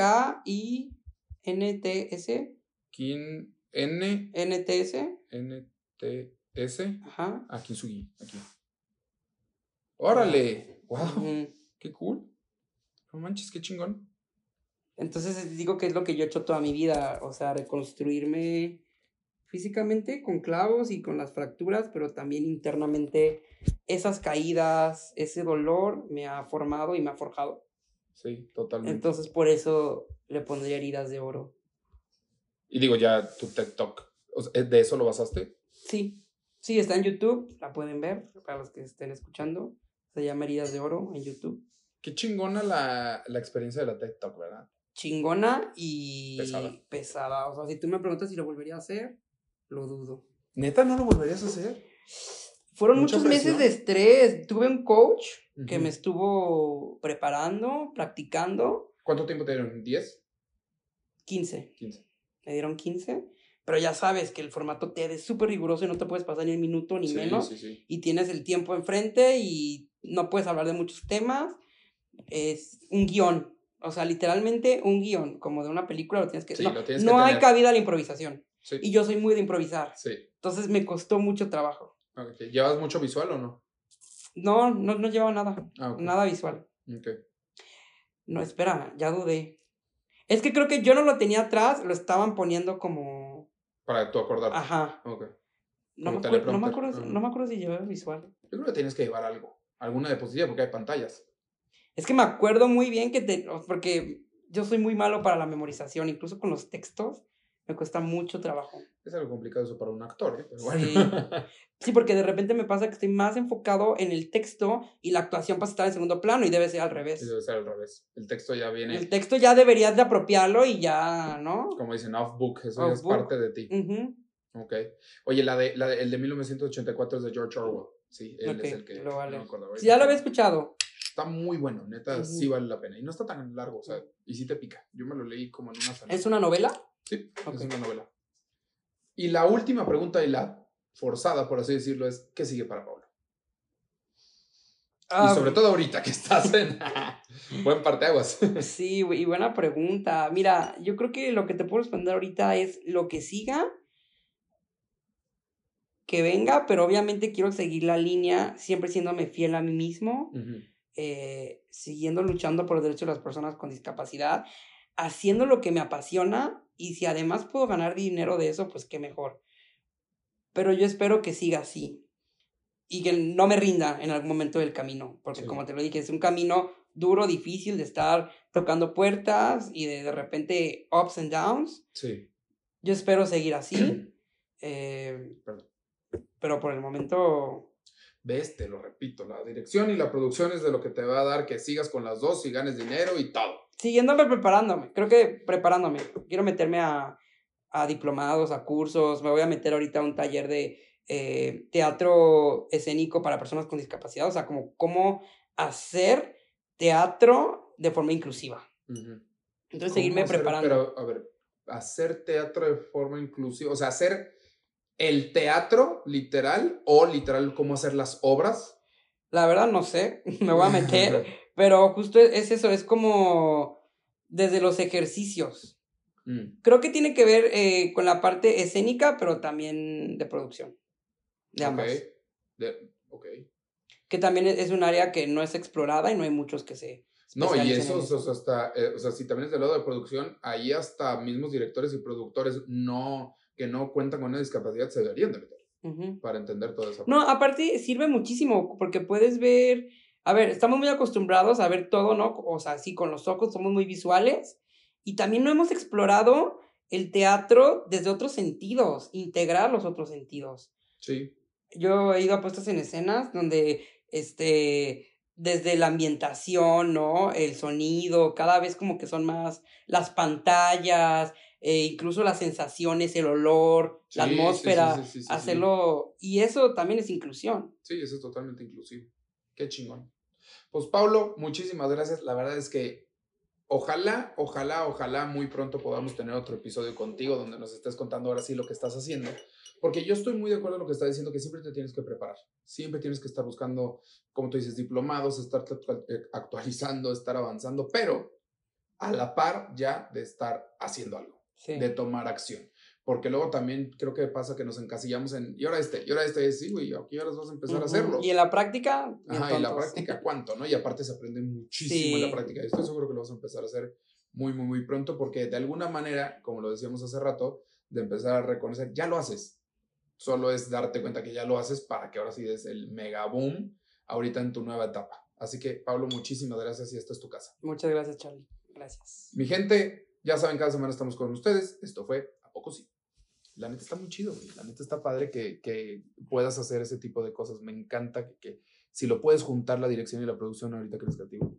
K-I-N-T-S, Kin N N-T-S, N T S. ajá. Ah, Kintsugi, aquí. Órale. Wow. Qué cool. No manches, qué chingón. Entonces digo que es lo que yo he hecho toda mi vida, o sea, reconstruirme físicamente con clavos y con las fracturas, pero también internamente esas caídas, ese dolor me ha formado y me ha forjado. Sí, totalmente. Entonces por eso le pondría heridas de oro. y digo, ya tu TED Talk. ¿De eso lo basaste? Sí, sí, está en YouTube, la pueden ver para los que estén escuchando. Se llama Heridas de Oro en YouTube. Qué chingona la, la experiencia de la TED Talk, ¿verdad? chingona y pesada. O sea, si tú me preguntas si lo volvería a hacer, lo dudo. ¿Neta no lo volverías a hacer? Fueron muchos meses de estrés. Tuve un coach que me estuvo preparando, practicando. ¿Cuánto tiempo te dieron? ¿10? 15. 15. Me dieron 15. Pero ya sabes que el formato TED es súper riguroso y no te puedes pasar ni un minuto ni menos. Y tienes el tiempo enfrente y no puedes hablar de muchos temas. Es un guion. O sea, literalmente un guion, como de una película, lo tienes que... no, no hay cabida a la improvisación. Y yo soy muy de improvisar. Entonces me costó mucho trabajo. ¿Llevas mucho visual o no? No, no, no llevaba nada. Ah, nada visual. No, espera, ya dudé. Es que creo que yo no lo tenía atrás, lo estaban poniendo como para tú acordarte. Ajá. No me, acuerdo, no, me acuerdo, no me acuerdo si llevaba visual. Yo creo que tienes que llevar algo. Alguna diapositiva porque hay pantallas. Es que me acuerdo muy bien que te. Porque yo soy muy malo para la memorización, incluso con los textos me cuesta mucho trabajo. Es algo complicado eso para un actor, ¿eh? Pero bueno. sí. sí, porque de repente me pasa que estoy más enfocado en el texto y la actuación pasa a estar en segundo plano y debe ser al revés. debe ser al revés. El texto ya viene. El texto ya deberías de apropiarlo y ya, ¿no? Como dicen, off-book, eso ya es parte de ti. Ok. Oye, la de, la de, el de 1984 es de George Orwell. Sí, él es el que. Lo vale. ya lo había escuchado. Está muy bueno, neta, sí vale la pena. Y no está tan largo, o sea, y sí te pica. Yo me lo leí como en una semana. ¿Es una novela? Sí, es una novela. Y la última pregunta y la forzada, por así decirlo, es ¿qué sigue para Pablo? y ah, sobre todo ahorita que estás en buen parteaguas. sí, y buena pregunta. Mira, yo creo que lo que te puedo responder ahorita es lo que siga, que venga, pero obviamente quiero seguir la línea, siempre siéndome fiel a mí mismo, eh, siguiendo luchando por los derechos de las personas con discapacidad, haciendo lo que me apasiona y si además puedo ganar dinero de eso, pues qué mejor. Pero yo espero que siga así y que no me rinda en algún momento del camino, porque como te lo dije, es un camino duro, difícil de estar tocando puertas y de de repente ups and downs. Sí. Yo espero seguir así. eh, pero por el momento... Ves, te lo repito, la dirección y la producción es de lo que te va a dar que sigas con las dos y ganes dinero y todo siguiéndome preparándome, creo que preparándome. Quiero meterme a, a diplomados, a cursos, me voy a meter ahorita a un taller de eh, teatro escénico para personas con discapacidad, o sea, como cómo hacer teatro de forma inclusiva. Entonces, seguirme preparando. Pero, a ver, hacer teatro de forma inclusiva, o sea, hacer el teatro literal o literal cómo hacer las obras. La verdad no sé, me voy a meter, Pero justo es eso, es como desde los ejercicios. Mm. Creo que tiene que ver eh, con la parte escénica, pero también de producción. De ambas. Ok. Que también es un área que no es explorada y no hay muchos que se. No, y eso, o sea, hasta, eh, o sea, si también es del lado de producción, ahí hasta mismos directores y productores no, que no cuentan con una discapacidad se deberían de meter para entender todo eso. No, aparte sirve muchísimo porque puedes ver a ver, estamos muy acostumbrados a ver todo, ¿no? O sea, sí, con los ojos somos muy visuales y también no hemos explorado el teatro desde otros sentidos, integrar los otros sentidos. Sí. Yo he ido a puestas en escenas donde, este, desde la ambientación, ¿no? El sonido, cada vez como que son más las pantallas, eh, incluso las sensaciones, el olor, la atmósfera, hacerlo, y eso también es inclusión. Sí, eso es totalmente inclusivo. Qué chingón. Pues Pablo, muchísimas gracias. La verdad es que ojalá, ojalá, ojalá muy pronto podamos tener otro episodio contigo donde nos estés contando ahora sí lo que estás haciendo. Porque yo estoy muy de acuerdo en lo que está diciendo, que siempre te tienes que preparar. Siempre tienes que estar buscando, como tú dices, diplomados, estar eh, actualizando, estar avanzando, pero a la par ya de estar haciendo algo, de tomar acción. Porque luego también creo que pasa que nos encasillamos en, y ahora este, y ahora este, sí, güey, aquí ahora vas a empezar a hacerlo. Y en la práctica. Ajá, y en la práctica, ¿cuánto, no? Y aparte se aprende muchísimo en la práctica. Y estoy seguro que lo vas a empezar a hacer muy, muy, muy pronto, porque de alguna manera, como lo decíamos hace rato, de empezar a reconocer, ya lo haces. Solo es darte cuenta que ya lo haces para que ahora sí des el mega boom ahorita en tu nueva etapa. Así que, Pablo, muchísimas gracias y esta es tu casa. Muchas gracias, Charlie. Gracias. Mi gente, ya saben, cada semana estamos con ustedes. Esto fue A Poco Sí la neta está muy chido, La neta está padre que, que, puedas hacer ese tipo de cosas. Me encanta que, que, si lo puedes juntar la dirección y la producción ahorita que eres creativo.